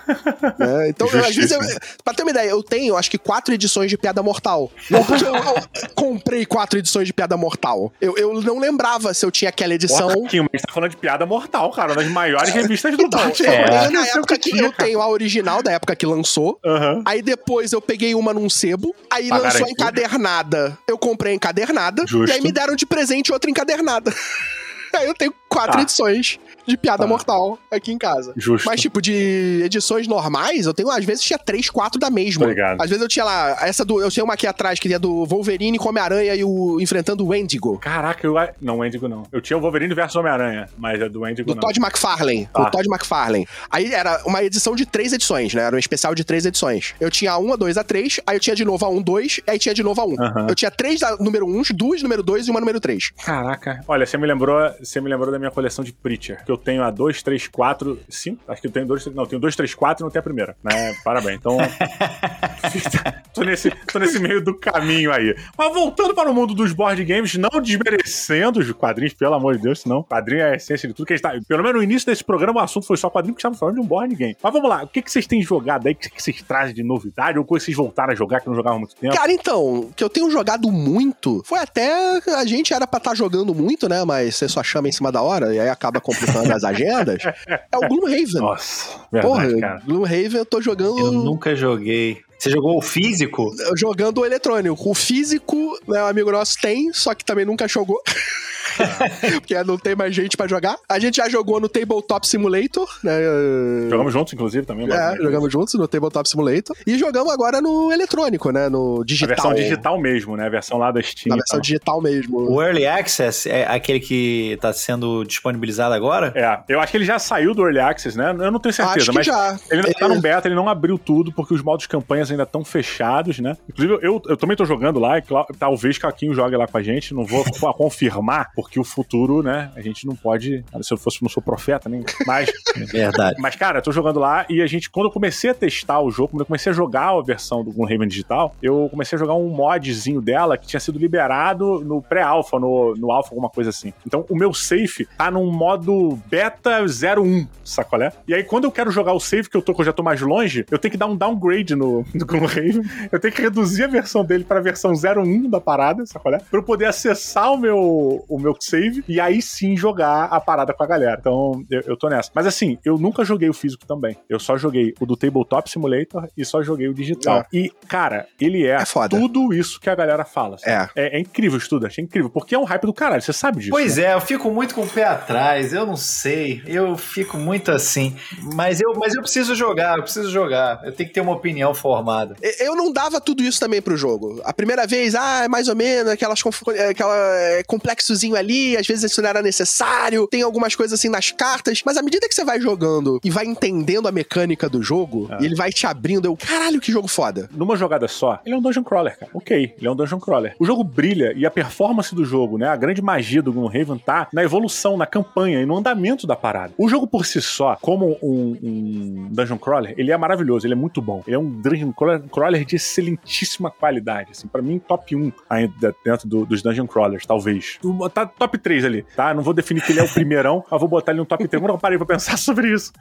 né? Então, [LAUGHS] eu, às vezes, eu, pra ter uma ideia, eu tenho, acho que quatro edições de Piada Mortal. Não porque eu, eu comprei quatro edições de Piada Mortal. Eu, eu não lembrava se eu tinha aquela edição. Porra, mas a tá falando de piada mortal, cara. Uma das maiores [LAUGHS] revistas do Então, eu É. tenho na época que eu tenho a original da época que lançou. Aham. Aí depois eu peguei uma num sebo, aí Pra lançou a garantir. encadernada. Eu comprei a encadernada, Justo. e aí me deram de presente outra encadernada. [LAUGHS] aí eu tenho quatro Tá. edições de Piada Tá. Mortal aqui em casa. Justo. Mas, tipo, de edições normais, eu tenho, às vezes, tinha três, quatro da mesma. Tô ligado. Às vezes eu tinha lá, essa do. Eu tinha uma aqui atrás, que é do Wolverine com Homem-Aranha e o enfrentando o Wendigo. Caraca, eu. Não, o Endigo não. Eu tinha o Wolverine versus Homem-Aranha, mas é do Endigo Do não. Todd McFarlane. Tá. Do Todd McFarlane. Aí era uma edição de três edições, né? Era um especial de três edições. Eu tinha a 1, a 2, a 3, aí eu tinha de novo a 1, 2, aí tinha de novo a 1. Aham. Eu tinha três da número 1, duas número 2 e uma número 3. Caraca. Olha, você me lembrou, você me lembrou da minha coleção de Preacher, que eu tenho a 2, 3, 4, 5. Acho que eu tenho 2, não, tenho 2, 3, 4 e não tenho a primeira, né? Parabéns. Então, [LAUGHS] tô nesse, tô nesse meio do caminho aí. Mas voltando para o mundo dos board games, não desmerecendo os quadrinhos, pelo amor de Deus, senão quadrinho é a essência de tudo que a gente tá. Pelo menos no início desse programa o assunto foi só quadrinho, porque estávamos falando de um board game. Mas vamos lá, o que, que vocês têm jogado aí? O que, que vocês trazem de novidade? Ou coisa que vocês voltaram a jogar que não jogavam há muito tempo? Cara, então, o que eu tenho jogado muito foi até. A gente era pra estar jogando muito, né? Mas você só chama em cima da hora e aí acaba complicando as agendas. É o Gloomhaven. Nossa, verdade, Porra, cara. Gloomhaven eu tô jogando. Eu nunca joguei. Você jogou o físico? Jogando o eletrônico. O físico, né, um amigo nosso tem, só que também nunca jogou. [LAUGHS] [LAUGHS] Porque não tem mais gente pra jogar. A gente já jogou no Tabletop Simulator, né? Jogamos juntos, inclusive, também. É, jogamos juntos no Tabletop Simulator. E jogamos agora no eletrônico, né? No A digital. versão digital mesmo, né? A versão lá da Steam. Na versão tal. digital mesmo. O Early Access é aquele que tá sendo disponibilizado agora? É, eu acho que ele já saiu do Early Access, né? Eu não tenho certeza, Acho que mas já. ele ainda É, tá no beta, ele não abriu tudo, porque os modos campanhas ainda estão fechados, né? Inclusive, eu, eu também tô jogando lá, e talvez Caquinho jogue lá com a gente, não vou co- [LAUGHS] confirmar, porque o futuro, né? A gente não pode. Se eu fosse, não sou profeta, nem. Mas [LAUGHS] Verdade. Mas, cara, eu tô jogando lá e a gente, quando eu comecei a testar o jogo, quando eu comecei a jogar a versão do Gloomhaven Digital, eu comecei a jogar um modzinho dela que tinha sido liberado no pré-alpha, no, no alpha, alguma coisa assim. Então, o meu save tá num modo beta 01, sacolé? E aí, quando eu quero jogar o save que eu tô, que eu já tô mais longe, eu tenho que dar um downgrade no, no Gloomhaven. Eu tenho que reduzir a versão dele pra versão 01 da parada, sacolé? Pra eu poder acessar o meu, o meu meu save e aí sim jogar a parada com a galera. Então, eu, eu tô nessa. Mas assim, eu nunca joguei o físico também. Eu só joguei o do Tabletop Simulator e só joguei o digital. É. E, cara, ele é, É foda. tudo isso que a galera fala. sabe? É, é incrível, Student, é incrível. Porque é um hype do caralho, você sabe disso. Pois né? é, eu fico muito com o pé atrás, eu não sei, eu fico muito assim, mas eu, mas eu preciso jogar, eu preciso jogar, eu tenho que ter uma opinião formada. Eu não dava tudo isso também pro jogo. A primeira vez, ah, é mais ou menos, aquelas conf- aquela é, complexozinho ali, às vezes isso não era necessário, tem algumas coisas assim nas cartas, mas à medida que você vai jogando e vai entendendo a mecânica do jogo, Ah. e ele vai te abrindo, eu, caralho, que jogo foda. numa jogada só, ele é um dungeon crawler, cara. Ok, ele é um dungeon crawler. O jogo brilha e a performance do jogo, né? A grande magia do Gloomhaven tá na evolução, na campanha e no andamento da parada. O jogo por si só, como um, um dungeon crawler, ele é maravilhoso, ele é muito bom. Ele é um dungeon crawler, de excelentíssima qualidade, assim, para mim top 1 ainda dentro do- dos dungeon crawlers, talvez. Botar top 3 ali, tá? Não vou definir que ele é o primeirão, mas vou botar ele no top 3. Quando eu parei pra pensar [LAUGHS] sobre isso.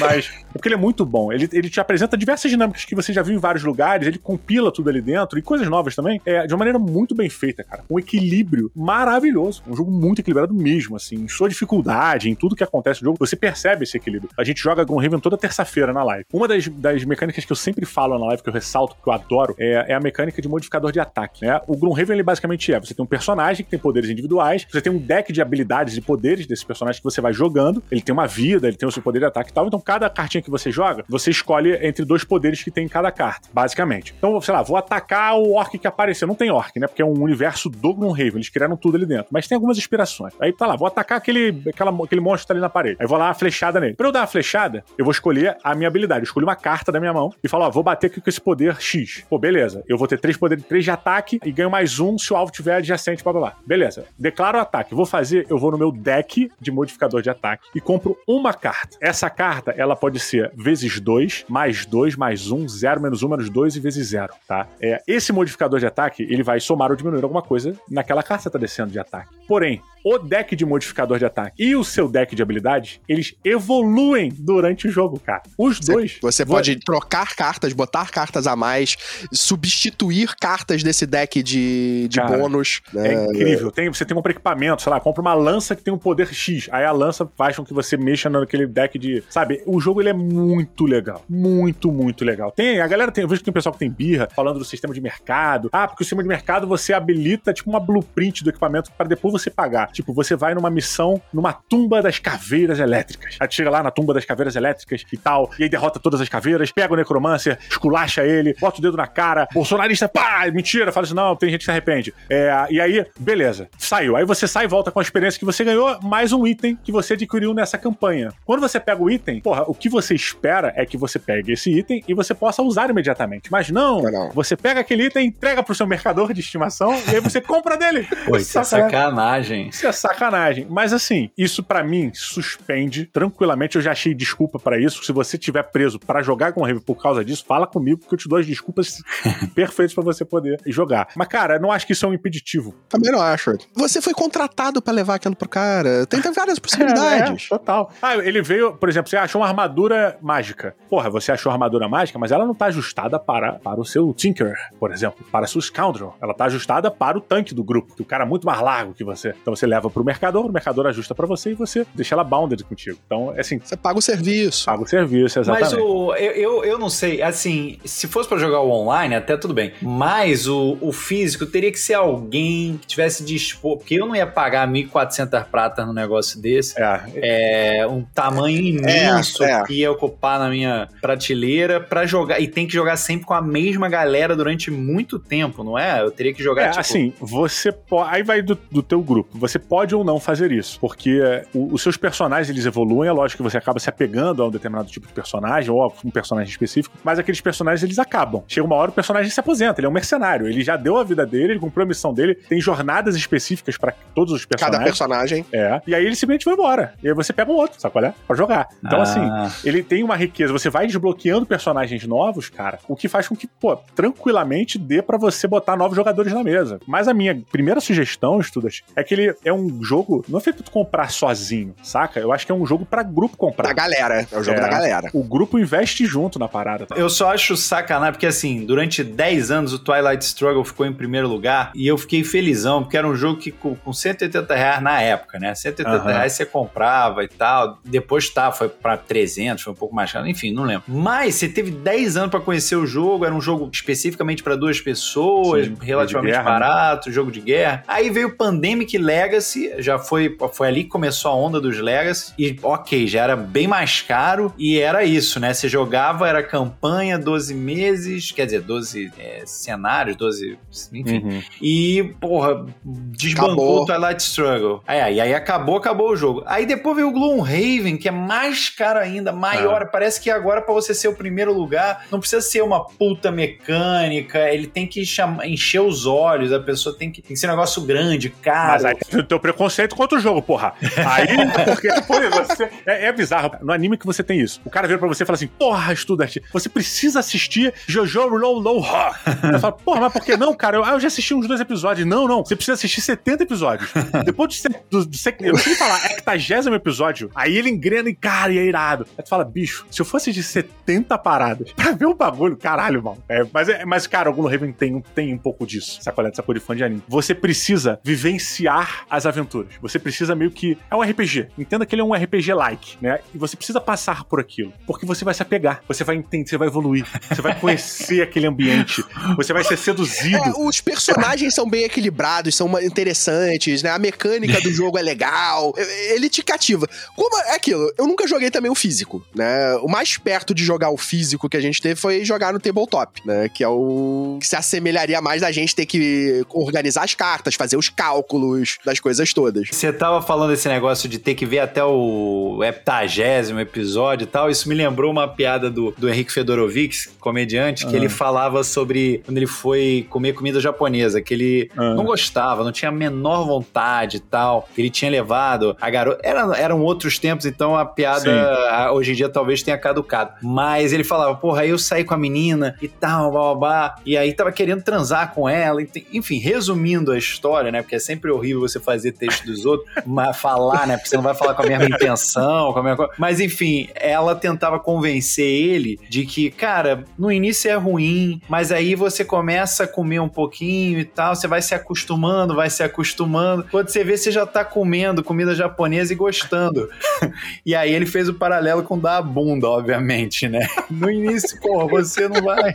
Mas é porque ele é muito bom. Ele, ele te apresenta diversas dinâmicas que você já viu em vários lugares, ele compila tudo ali dentro e coisas novas também. É de uma maneira muito bem feita, cara. Um equilíbrio maravilhoso. Um jogo muito equilibrado mesmo, assim. Em sua dificuldade, em tudo que acontece no jogo, você percebe esse equilíbrio. A gente joga Gloomhaven toda terça-feira na live. Uma das, das mecânicas que eu sempre falo na live, que eu ressalto, que eu adoro, é, é a mecânica de modificador de ataque. Né? O Gloomhaven, ele basicamente é: você tem um personagem que tem poderes individuais, você tem um deck de habilidades e poderes desse personagem que você vai jogando, ele tem uma vida, ele tem o seu poder de ataque e tal. Então, cada cartinha que você joga, você escolhe entre dois poderes que tem em cada carta, basicamente. Então, sei lá, vou atacar o orc que apareceu. Não tem orc, né? Porque é um universo do Gloomhaven, eles criaram tudo ali dentro. Mas tem algumas inspirações. Aí tá lá, vou atacar aquele, aquela, aquele monstro que tá ali na parede. Aí vou lá, uma flechada nele. Pra eu dar uma flechada, eu vou escolher a minha habilidade. Eu escolho uma carta da minha mão e falo, ó, vou bater aqui com esse poder X. Pô, beleza. Eu vou ter três poderes, três de ataque e ganho mais um se o alvo tiver adjacente, blá blá blá. Beleza. Declaro ataque. Vou fazer, eu vou no meu deck de modificador de ataque e compro uma carta. Essa carta, ela pode ser vezes 2, mais 2, mais 1, 0, menos 1, menos 2 e vezes 0, tá? É, esse modificador de ataque, ele vai somar ou diminuir alguma coisa naquela carta que tá descendo de ataque. Porém, o deck de modificador de ataque e o seu deck de habilidade, eles evoluem durante o jogo, cara. Os dois. Você Vou- pode trocar cartas, botar cartas a mais, substituir cartas desse deck de, de Cara, bônus. É né? incrível. Tem, você tem um equipamento, sei lá, compra uma lança que tem um poder X. Aí a lança faz com que você mexa naquele deck de. Sabe, o jogo ele é muito legal. Muito, muito legal. Tem, a galera tem. Eu vejo que tem pessoal que tem birra falando do sistema de mercado. Ah, porque o sistema de mercado você habilita tipo uma blueprint do equipamento para depois você pagar. Tipo, você vai numa missão numa tumba das caveiras elétricas. Aí tu chega lá na tumba das caveiras elétricas e tal, e aí derrota todas as caveiras, pega o necromancer, esculacha ele, bota o dedo na cara, bolsonarista, pá, mentira, fala assim, não, tem gente que se arrepende. É, e aí, beleza, saiu. Aí você sai e volta com a experiência que você ganhou, mais um item que você adquiriu nessa campanha. Quando você pega o item, porra, o que você espera é que você pegue esse item e você possa usar imediatamente. Mas não, Não, não. você pega aquele item, entrega pro seu mercador de estimação e aí você compra dele. Pô, isso é sacanagem. Isso é sacanagem. Mas assim, isso pra mim suspende tranquilamente. Eu já achei desculpa pra isso. Se você tiver preso pra jogar com o Rave por causa disso, fala comigo que eu te dou as desculpas [LAUGHS] perfeitas pra você poder jogar. Mas cara, eu não acho que isso é um impeditivo. Também não acho. Você foi contratado pra levar aquilo pro cara. Tem, tem várias [LAUGHS] possibilidades. É, total. Ah, ele veio, por exemplo, você achou uma armadura mágica. Porra, você achou a armadura mágica, mas ela não tá ajustada para, para o seu Tinker, por exemplo, para o seu Scoundrel. Ela tá ajustada para o tanque do grupo, que o cara é muito mais largo que você. Então você leva pro mercador, o mercador ajusta pra você e você deixa ela bounded contigo. Então, é assim, Você paga o serviço. paga o serviço, exatamente. Mas o, eu, eu, eu não sei, assim, se fosse pra jogar o online, até tudo bem. Mas o, o físico teria que ser alguém que tivesse dispor. Porque eu não ia pagar 1.400 pratas num negócio desse. É, É um tamanho imenso é. que ia ocupar na minha prateleira pra jogar. E tem que jogar sempre com a mesma galera durante muito tempo, não é? Eu teria que jogar É, tipo, assim, você pode. Aí vai do, do teu grupo. Você pode ou não fazer isso. Porque é, o- os seus personagens eles evoluem. É lógico que você acaba se apegando a um determinado tipo de personagem ou a um personagem específico. Mas aqueles personagens eles acabam. Chega uma hora o personagem se aposenta. Ele é um mercenário. Ele já deu a vida dele, ele cumpriu a missão dele. Tem jornadas específicas pra todos os personagens. Cada personagem. É. E aí ele simplesmente vai embora. E aí você pega um outro, sabe qual é? Pra jogar. Então, Ah. assim, ele tem uma riqueza. Você vai desbloqueando personagens novos, cara, o que faz com que, pô, tranquilamente dê pra você botar novos jogadores na mesa. Mas a minha primeira sugestão, Estudas, é que ele é um jogo, não é feito pra tu comprar sozinho, saca? Eu acho que é um jogo pra grupo comprar. Da galera. É o jogo É. da galera. O grupo investe junto na parada. tá? Eu só acho sacanagem, porque assim, durante 10 anos o Twilight Struggle ficou em primeiro lugar e eu fiquei felizão, porque era um jogo que com, com 180 reais na época, né? 180 Aham. reais você comprava e tal. Depois tá, foi pra 300, foi um pouco mais caro, enfim, não lembro. Mas você teve 10 anos pra conhecer o jogo, era um jogo especificamente pra duas pessoas, Sim, relativamente guerra, né? barato, jogo de guerra. Aí veio o Pandemic Legacy, já foi, foi ali que começou a onda dos Legacy, e ok, já era bem mais caro, e era isso, né? Você jogava, era campanha, 12 meses, quer dizer, 12 é, cenários, 12, enfim. Uhum. E, porra, desbancou Acabou. o Twilight Struggle. Aí, aí, aí acabou, acabou o jogo. Aí depois veio o Gloomhaven, que é mais caro ainda, maior. Parece que agora, pra você ser o primeiro lugar, não precisa ser uma puta mecânica, ele tem que chama- encher os olhos, a pessoa tem que, tem que ser um negócio grande, caro. Mas aí o teu preconceito contra o jogo, porra. Aí, [LAUGHS] porque, pô, você. É, é bizarro. No anime que você tem isso. O cara vira pra você e fala assim: Porra, Studart, você precisa assistir Jojo Low Low Rock. Você fala, porra, mas por que não, cara? Eu, ah, eu já assisti uns dois episódios. Não, não. Você precisa assistir 70 episódios. Depois de, do, do, eu não sei falar, 80 episódio, aí ele engrena e, cara, e é irado. Aí tu fala, bicho, se eu fosse de 70 paradas pra ver o bagulho, caralho, mano. É, mas, é, mas, cara, o Gloomhaven tem, um- tem um pouco disso. Sacolé dessa coisa de fã de anime. Você precisa vivenciar as aventuras. Você precisa meio que. É um RPG. Entenda que ele é um RPG-like, né? E você precisa passar por aquilo. Porque você vai se apegar. Você vai entender, você vai evoluir. Você vai conhecer [LAUGHS] aquele ambiente. Você vai ser seduzido. É, os personagens são bem equilibrados, são interessantes, né? A mecânica do jogo é legal. Ele te cativa. Como é aquilo? Eu nunca joguei também o físico, né? O mais perto de jogar o físico que a gente teve foi jogar no tabletop, né? Que é o que se assemelharia mais da gente ter que organizar as cartas, fazer os cálculos das coisas todas. Você tava falando desse negócio de ter que ver até o heptagésimo episódio e tal. Isso me lembrou uma piada do, do Henrique Fedorovic, comediante, que Ah. ele falava sobre quando ele foi comer comida japonesa, que ele Ah. não gostava, não tinha a menor vontade e tal. que Ele tinha levado a garota. Era, eram outros tempos, então a piada a- hoje em dia talvez tenha caducado. Mas ele falava, porra, aí eu saí com a menina e tal, blá, blá, blá, e aí tava querendo transar com ela. Enfim, resumindo a história, né? Porque é sempre horrível você fazer texto dos outros, mas falar, né? Porque você não vai falar com a mesma intenção, com a mesma coisa. Mas enfim, ela tentava convencer ele de que, cara, no início é ruim, mas aí você começa a comer um pouquinho e tal, você vai se acostumando, vai se acostumando. Quando você vê, você já tá comendo comida japonesa e gostando. [LAUGHS] E aí ele fez o paralelo com dar a bunda, obviamente, né? No início, porra, você não vai.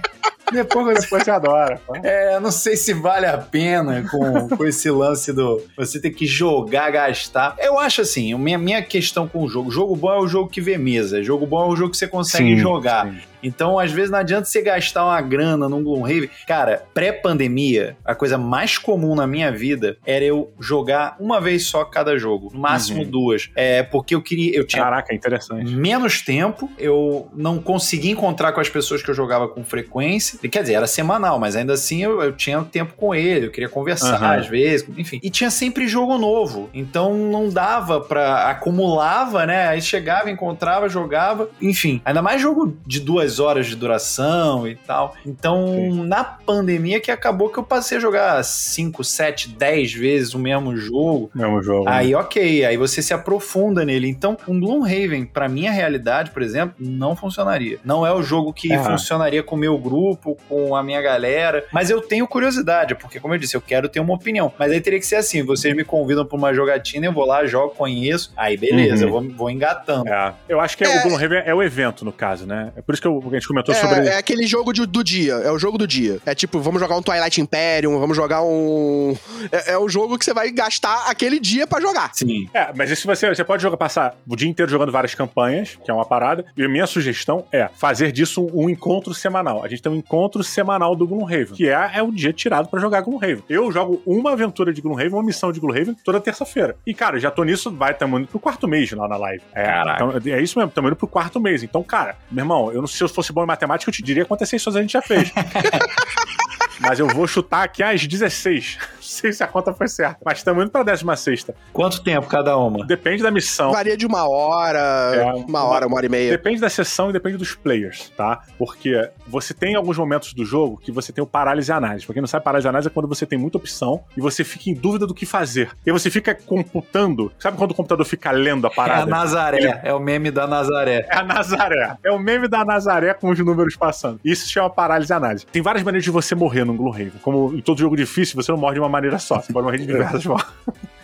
Depois, Depois você adora. é, não sei se vale a pena com, com esse lance do você ter que jogar, gastar. Eu acho assim, a minha, minha questão com o jogo. Jogo bom é o jogo que vê mesa. Jogo bom é o jogo que você consegue Sim, jogar. sim. Então, às vezes, não adianta você gastar uma grana num Gloomhaven. Cara, pré-pandemia, a coisa mais comum na minha vida era eu jogar uma vez só cada jogo. No máximo Uhum. duas. É, porque eu queria. Eu tinha Caraca, interessante. menos tempo, eu não conseguia encontrar com as pessoas que eu jogava com frequência. Quer dizer, era semanal, mas ainda assim eu, eu tinha tempo com ele, eu queria conversar Aham. às vezes, enfim. E tinha sempre jogo novo, então não dava pra. acumulava, né? Aí chegava, encontrava, jogava, enfim. Ainda mais jogo de duas horas de duração e tal. Então, Sim. na pandemia que acabou que eu passei a jogar 5, 7, 10 vezes o mesmo jogo. Mesmo jogo. né? Aí, ok, aí você se aprofunda nele. Então, um Gloomhaven, pra minha realidade, por exemplo, não funcionaria. Não é o jogo que É. funcionaria com o meu grupo, com a minha galera. Mas eu tenho curiosidade, porque, como eu disse, eu quero ter uma opinião. Mas aí teria que ser assim: vocês me convidam pra uma jogatina, eu vou lá, jogo, conheço. Aí, beleza, Uhum. eu vou, vou engatando. É, eu acho que é, É. o Gloomhaven é o evento, no caso, né? É por isso que eu- a gente comentou sobre. É, é aquele jogo de- do dia, é o jogo do dia. É tipo, vamos jogar um Twilight Imperium, vamos jogar um. É, é o jogo que você vai gastar aquele dia pra jogar. Sim. É, mas isso você, você pode jogar, passar o dia inteiro jogando várias campanhas, que é uma parada. E a minha sugestão é fazer disso um encontro semanal. A gente tem um encontro semanal do Gloomhaven, que é, é o dia tirado pra jogar Gloomhaven. Eu jogo uma aventura de Gloomhaven, uma missão de Gloomhaven toda terça-feira. E, cara, já tô nisso, vai, tamo indo pro quarto mês lá na live. É, Caraca. então, é isso mesmo, tamo indo pro quarto mês. Então, cara, meu irmão, eu não sei se eu fosse bom em matemática, eu te diria quantas sessões a gente já fez. [LAUGHS] mas eu vou chutar aqui às 16. Não sei se a conta foi certa, mas estamos indo pra 16. Quanto tempo cada uma? Depende da missão. Varia de uma hora, É, uma uma- hora, uma hora e meia. Depende da sessão e depende dos players, tá? Porque você tem alguns momentos do jogo que você tem o parálise e análise. Pra quem não sabe, parálise e análise é quando você tem muita opção e você fica em dúvida do que fazer. E você fica computando. Sabe quando o computador fica lendo a É a parada? Nazaré, é o meme da Nazaré. É a Nazaré. É o meme da Nazaré com os números passando. Isso se chama parálise e análise. Tem várias maneiras de você morrer no Gloomhaven. Como em todo jogo difícil, você não morre de uma maneira só. Você pode morrer de diversas [LAUGHS] formas.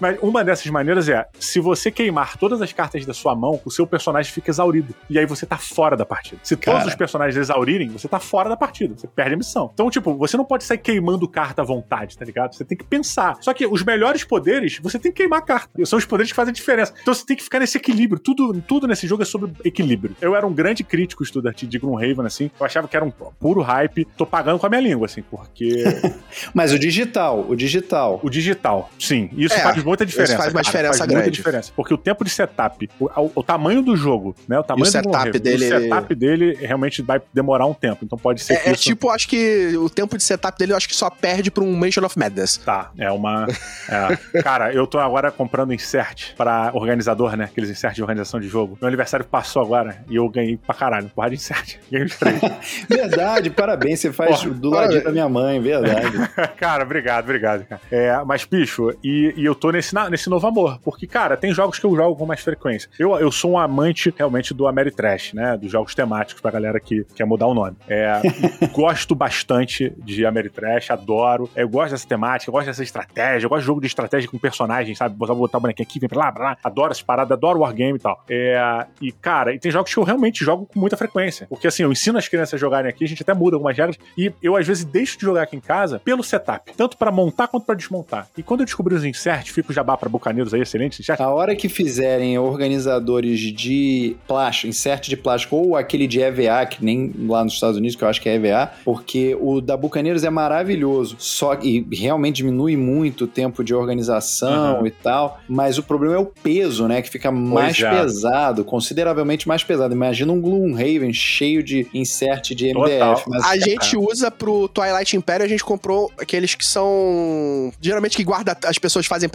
Mas uma dessas maneiras é, se você queimar todas as cartas da sua mão, o seu personagem fica exaurido. E aí você tá fora da partida. Se todos Cara. os personagens exaurirem, você tá fora da partida. Você perde a missão. Então, tipo, você não pode sair queimando carta à vontade, tá ligado? Você tem que pensar. Só que os melhores poderes, você tem que queimar a carta. São os poderes que fazem a diferença. Então você tem que ficar nesse equilíbrio. Tudo, tudo nesse jogo é sobre equilíbrio. Eu era um grande crítico estudante de Gloomhaven, assim. Eu achava que era um puro hype. Tô pagando com a minha língua, assim, porque [LAUGHS] Mas o digital, o digital. o digital, sim, isso É, faz muita diferença. faz uma cara, diferença faz muita grande. diferença. Porque o tempo de setup, o, o- o tamanho do jogo, né? O tamanho E o do setup Gloomhaven, dele- O setup dele realmente vai demorar um tempo. Então pode ser que É, é isso... tipo, acho que o tempo de setup dele eu acho que só perde pra um Mansion of Madness. Tá, é uma. é. Cara, eu tô agora comprando insert pra organizador, né? Aqueles insert de organização de jogo. Meu aniversário passou agora e eu ganhei pra caralho. Porra de insert. [LAUGHS] Ganhei os três. [LAUGHS] Verdade, parabéns, você faz Porra, do ladinho da minha mãe, verdade. [LAUGHS] cara, obrigado, obrigado, cara. É, mas, bicho, e, e eu tô nesse, na- nesse novo amor. Porque, cara, tem jogos que eu jogo com mais frequência. Eu, eu sou um amante realmente do Ameritrash, né? Dos jogos temáticos pra galera que quer mudar o nome. É, [LAUGHS] gosto bastante de Ameritrash, adoro. Eu gosto dessa temática, eu gosto dessa estratégia, eu gosto de jogo de estratégia com personagens, sabe? Botar, botar o bonequinho aqui, vem pra lá, pra lá. Adoro essas paradas, adoro Wargame e tal. É, e, cara, e tem jogos que eu realmente jogo com muita frequência. Porque, assim, eu ensino as crianças a jogarem aqui, a gente até muda algumas regras. E eu, às vezes, deixo de jogar aqui em casa pelo setup. Tanto pra montar quanto pra desmontar. E quando eu descobri os inserts, fica o jabá pra bucaneiros aí, excelente insert. A hora que fizerem organizadores de plástico, insert de plástico, ou aquele de EVA, que nem lá nos Estados Unidos, que eu acho que é EVA, porque o da Bucaneiros é maravilhoso, só e realmente diminui muito o tempo de organização Uhum. e tal, mas o problema é o peso, né, que fica mais é. pesado, consideravelmente mais pesado. Imagina um Gloomhaven cheio de insert de MDF. A gente usa pro Twilight Imperium, a gente comprou aqueles que são. Geralmente que guarda. As pessoas fazem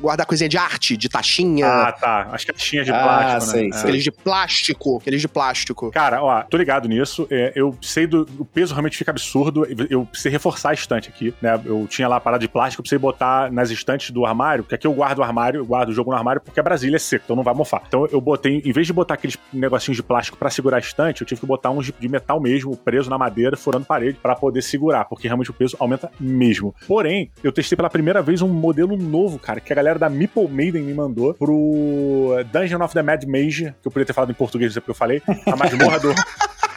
guardar coisinha de arte, de taxinha. Ah, tá. As caixinhas de Ah, plástico, sei, né? sei. Aqueles de plástico. Aqueles de plástico. Cara, ó, tô ligado nisso. É, eu sei do. O peso realmente fica absurdo. Eu precisei reforçar a estante aqui, né? Eu tinha lá a parada de plástico, eu precisei botar nas estantes do armário, porque aqui eu guardo o armário, eu guardo o jogo no armário, porque a Brasília é seco, então não vai mofar. Então eu botei, em vez de botar aqueles negocinhos de plástico pra segurar a estante, eu tive que botar uns de, de metal mesmo, preso na madeira, furando parede, pra poder segurar, porque realmente o peso aumenta mesmo. Porém, eu testei pela primeira vez um modelo novo, cara, que a galera da Meeple Maiden me mandou pro Dungeon of the Mad Mage, que eu poderia ter falado em português, não sei porque eu falei, a [LAUGHS] masmorra do.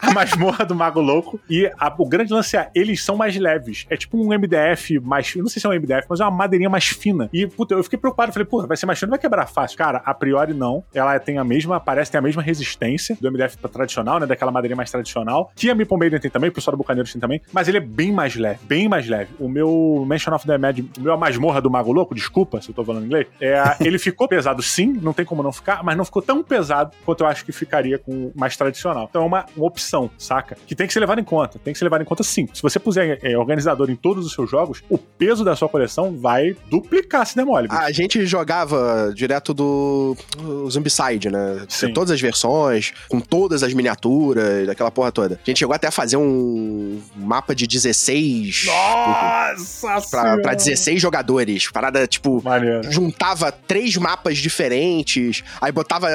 A masmorra do Mago Louco. E a- o grande lance é, eles são mais leves. É tipo um MDF mais. Não sei se é um MDF, mas é uma madeirinha mais fina. E, puta, eu fiquei preocupado. Falei, pô, vai ser mais fino, vai quebrar fácil. Cara, a priori não. Ela tem a mesma, parece ter a mesma resistência do MDF tradicional, né? Daquela madeirinha mais tradicional. Que a Maiden tem também, o pessoal do Bucaneiros tem também. Mas ele é bem mais leve, bem mais leve. O meu Mansion of the Mad, o meu A masmorra do Mago Louco, desculpa se eu tô falando inglês, é, [LAUGHS] ele ficou pesado sim, não tem como não ficar, mas não ficou tão pesado quanto eu acho que ficaria com o mais tradicional. Então é uma, uma opção, saca? Que tem que ser levado em conta. Tem que ser levado em conta sim. Se você puser é, organizador em todos os seus jogos, o peso da sua coleção vai duplicar se bicho. A gente jogava direto do Zombicide, né? Sim. Todas as versões, com todas as miniaturas, daquela porra toda. A gente chegou até a fazer um mapa de 16 Nossa pra, pra 16 jogadores. Parada, tipo, Maneiro. juntava três mapas diferentes. Aí botava.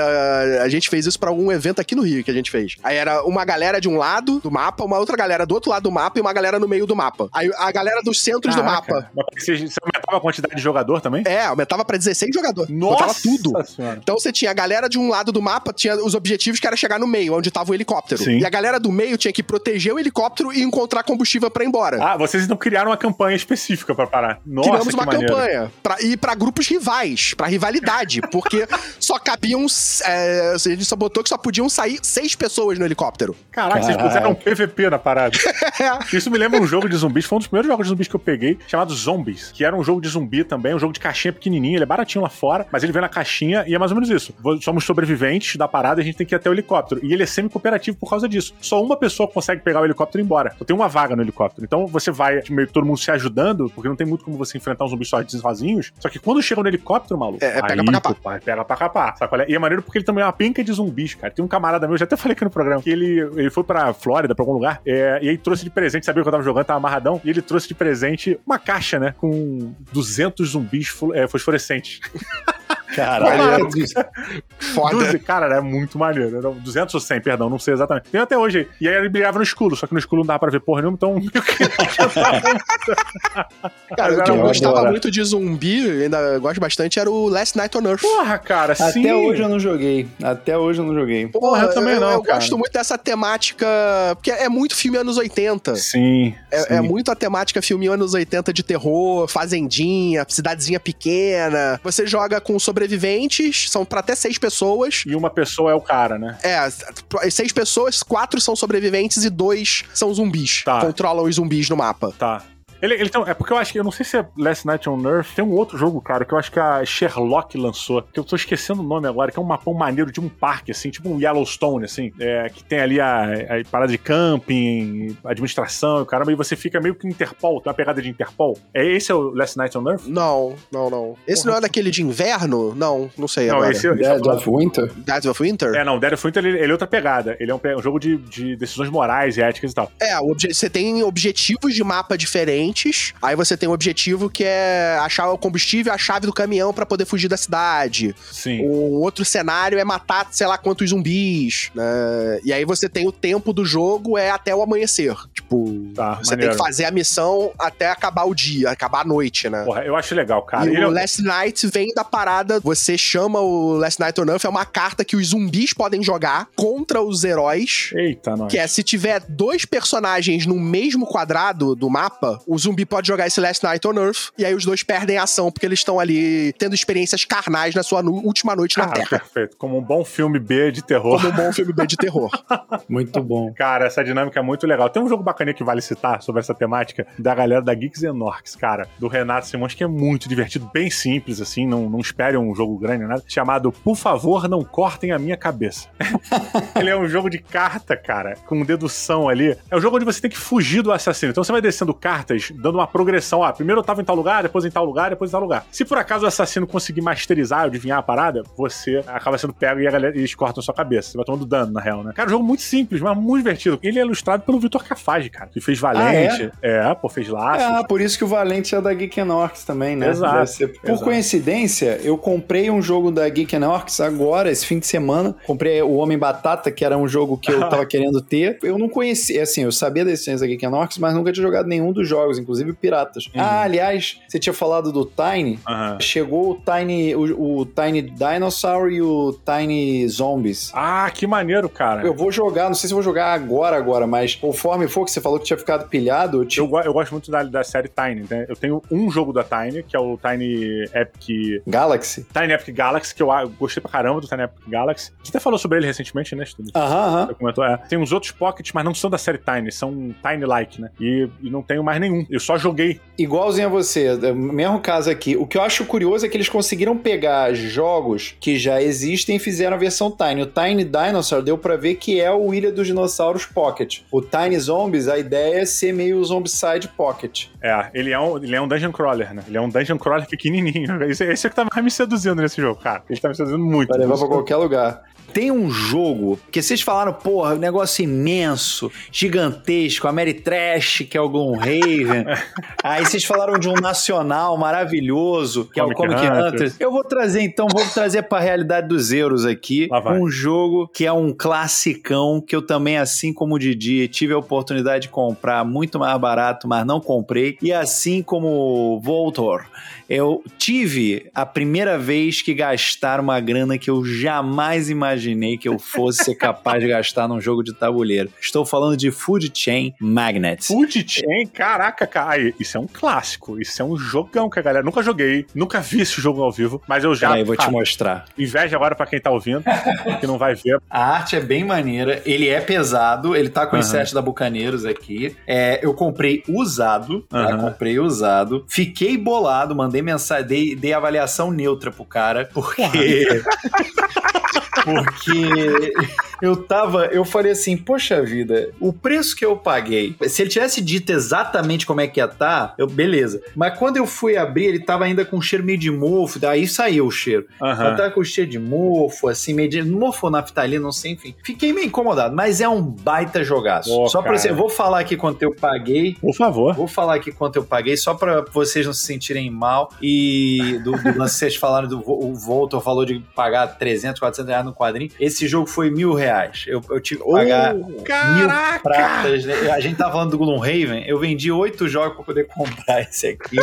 A gente fez isso pra algum evento aqui no Rio que a gente fez. Aí era uma galera de um lado do mapa, uma outra galera do outro lado do mapa e uma galera no meio do mapa. Aí a galera dos centros do Caraca. mapa. Mas Você, você aumentava a quantidade de jogador também? É, aumentava pra 16 jogadores. Botava Nossa tudo. Senhora. Então você tinha a galera de um lado do mapa, tinha os objetivos que era chegar no meio, onde tava o helicóptero. Sim. E a galera do meio tinha que proteger o helicóptero e encontrar combustível pra ir embora. Ah, vocês não criaram uma campanha específica pra parar. Nossa, Criamos que uma maneiro. campanha pra, e pra grupos rivais, pra rivalidade, [LAUGHS] porque só cabiam. É, a gente só botou que só podiam sair seis pessoas no helicóptero. Caraca, vocês puseram um PVP na parada. [LAUGHS] Isso me lembra um jogo de zumbis. Foi um dos primeiros jogos de zumbis que eu peguei, chamado Zombies, que era um jogo de zumbi também, um jogo de caixinha pequenininho. Ele é baratinho lá fora, mas ele vem na caixinha e é mais ou menos isso. Somos sobreviventes da parada e a gente tem que ir até o helicóptero. E ele é semi-cooperativo por causa disso. Só uma pessoa consegue pegar o helicóptero e ir embora. Só tem uma vaga no helicóptero. Então você vai meio que todo mundo se ajudando, porque não tem muito como você enfrentar uns zumbis sozinhos. Só que quando chega no helicóptero, maluco, É, é pega aí, pra capar. pô, pega pra capar. Sabe qual é? E é maneiro porque ele também é uma penca de zumbis, cara. Tem um camarada meu, eu já até falei aqui no programa, que ele, ele foi pra Flórida, pra algum lugar, é, e aí trouxe de presente, sabia que eu tava jogando, tava amarradão, e ele trouxe de presente uma caixa, né, com 200 zumbis é, fosforescentes. [LAUGHS] Caralho. Foda. 12, cara, é muito maneiro. Era 200 ou 100, perdão, não sei exatamente. Tem até hoje. E aí ele brigava no escuro, só que no escuro não dava pra ver porra nenhuma, então [LAUGHS] meio que... Cara, o que eu eu gostava muito de zumbi, ainda gosto bastante, era o Last Night on Earth. Porra, cara, sim. Até hoje eu não joguei. Até hoje eu não joguei. Porra, eu também não, Eu cara. gosto muito dessa temática, porque é muito filme anos 80. Sim, É, sim. é muito a temática filme anos 80 de terror, fazendinha, cidadezinha pequena. Você joga com sobreviventes, são pra até seis pessoas. E uma pessoa é o cara, né? É, seis pessoas, quatro são sobreviventes e dois são zumbis. Tá. Controlam os zumbis no mapa. Tá. Ele, ele tem, é porque eu acho que, eu não sei se é Last Night on Earth, tem um outro jogo, cara, que eu acho que a Sherlock lançou, que eu tô esquecendo o nome agora, que é um mapão maneiro de um parque, assim, tipo um Yellowstone, assim, é, que tem ali a, a parada de camping, administração, e caramba, e você fica meio que Interpol, tem uma pegada de Interpol. É esse é o Last Night on Earth? Não, não, não. Esse Porra. não é daquele de inverno? Não, não sei Não, agora. esse, esse Dead of Winter? Dead of Winter? É, não, Dead of Winter, ele, ele é outra pegada. Ele é um, um jogo de, de decisões morais e éticas e tal. É, você tem objetivos de mapa diferentes. Aí você tem um objetivo que é achar o combustível, a chave do caminhão pra poder fugir da cidade. Sim. O outro cenário é matar, sei lá, quantos zumbis. né? E aí você tem o tempo do jogo é até o amanhecer. Tipo, Tá, você maneiro. tem que fazer a missão até acabar o dia, acabar a noite, né? Porra, eu acho legal, cara. e o Last Night vem da parada. Você chama o Last Night on Earth, é uma carta que os zumbis podem jogar contra os heróis. Eita, nós. Que é, se tiver dois personagens no mesmo quadrado do mapa, o zumbi pode jogar esse Last Night on Earth, e aí os dois perdem a ação, porque eles estão ali tendo experiências carnais na sua última noite na Cara, Terra. perfeito. Como um bom filme B de terror. Como um bom filme B de terror. [LAUGHS] Muito bom. Cara, essa dinâmica é muito legal. Tem um jogo bacaninha que vale citar sobre essa temática da galera da Geeks and Orcs, cara, do Renato Simões, que é muito divertido, bem simples, assim, não, não espere um jogo grande nada, chamado Por favor, não cortem a minha cabeça. [LAUGHS] Ele é um jogo de carta, cara, com dedução ali. É um jogo onde você tem que fugir do assassino. Então você vai descendo cartas, dando uma progressão. Ah, primeiro eu tava em tal lugar, depois em tal lugar, depois em tal lugar. Se por acaso o assassino conseguir masterizar, adivinhar a parada, você acaba sendo pego e a galera, eles cortam sua cabeça. Você vai tomando dano, na real, né? Cara, um jogo muito simples, mas muito divertido. Ele é ilustrado pelo Vitor Cafage, cara, que fez Valente. é? pô, fez Laços. Ah, por isso que o Valente é da Geek and Orcs também, né? Exato, ser- Por exato. coincidência, eu comprei um jogo da Geek Orcs agora, esse fim de semana. Comprei o Homem Batata, que era um jogo que eu [LAUGHS] tava querendo ter. Eu não conhecia, assim, eu sabia da existência da Geek Orcs, mas nunca tinha jogado nenhum dos jogos, inclusive piratas. Ah, aliás, você tinha falado do Tiny. Aham. Chegou o Tiny, o, o Tiny Dinosaur e o Tiny Zombies. Ah, que maneiro, cara. Eu vou jogar, não sei se vou jogar agora, agora, mas conforme for que você falou que tinha ficado pilhado, eu te... Eu, eu gosto muito da, da série Tiny, né? Eu tenho um jogo da Tiny, que é o Tiny Epic. Galaxy. Tiny Epic Galaxy, que eu gostei pra caramba do Tiny Epic Galaxy. Você até falou sobre ele recentemente, né? Aham, é. Tem uns outros pockets, mas não são da série Tiny, são Tiny-like, né? E, e não tenho mais nenhum. Eu só joguei. Igualzinho a você, é mesmo caso aqui. O que eu acho curioso é que eles conseguiram pegar jogos que já existem e fizeram a versão Tiny. O Tiny Dinosaur deu pra ver que é o Ilha dos Dinossauros Pocket. O Tiny Zombies, a ideia é ser meio o Zombicide Pocket. É, ele é um, ele é um dungeon crawler, né? Ele é um dungeon crawler pequenininho. [LAUGHS] Esse, esse é o que tá mais me seduzindo nesse jogo, cara. Ele tá me seduzindo muito. Vai levar pra qualquer lugar. Tem um jogo que vocês falaram, porra, um negócio imenso, gigantesco, Ameritrash, que é o Gloomhaven. Aí vocês falaram de um nacional maravilhoso, que é o Comic Comic Hunters. Hunters. Eu vou trazer, então, vou trazer pra realidade dos euros aqui um jogo que é um classicão, que eu também, assim como o Didi, tive a oportunidade de comprar muito mais barato, mas não comprei. E assim como Voltor, eu tive a primeira vez que gastar uma grana que eu jamais imaginei que eu fosse ser capaz de gastar num jogo de tabuleiro. Estou falando de Food Chain Magnet. Food Chain? Caraca, cara. Isso é um clássico. Isso é um jogão que a galera nunca joguei, nunca vi esse jogo ao vivo, mas eu já. Peraí, vou te mostrar. Inveja agora para quem tá ouvindo, que não vai ver. A arte é bem maneira, ele é pesado, ele tá com uhum. insert da Bucaneiros aqui. É, eu comprei usado, tá? Uhum. Comprei usado. Fiquei bolado, mandei mensagem, dei, dei avaliação neutra pro cara, porque. [LAUGHS] porque eu tava, eu falei assim, poxa vida, o preço que eu paguei, se ele tivesse dito exatamente como é que ia estar, tá, eu, beleza. Mas quando eu fui abrir, ele tava ainda com cheiro meio de mofo, daí saiu o cheiro. Uhum. tava com cheiro de mofo, assim, meio de mofo ou naftalina, não sei, enfim. Fiquei meio incomodado, mas é um baita jogaço. Oh, só pra você, eu vou falar aqui quanto eu paguei. Por favor. Vou falar aqui quanto eu paguei, só pra vocês não se sentirem mal. E do, do lance que vocês falaram, do, o Voltor falou de pagar 300, 400 reais no quadrinho. Esse jogo foi mil reais. Eu, eu tive que pagar oh, caraca! mil pratas. Né? A gente tava falando do Gloomhaven, eu vendi oito jogos pra poder [LAUGHS] comprar esse aqui.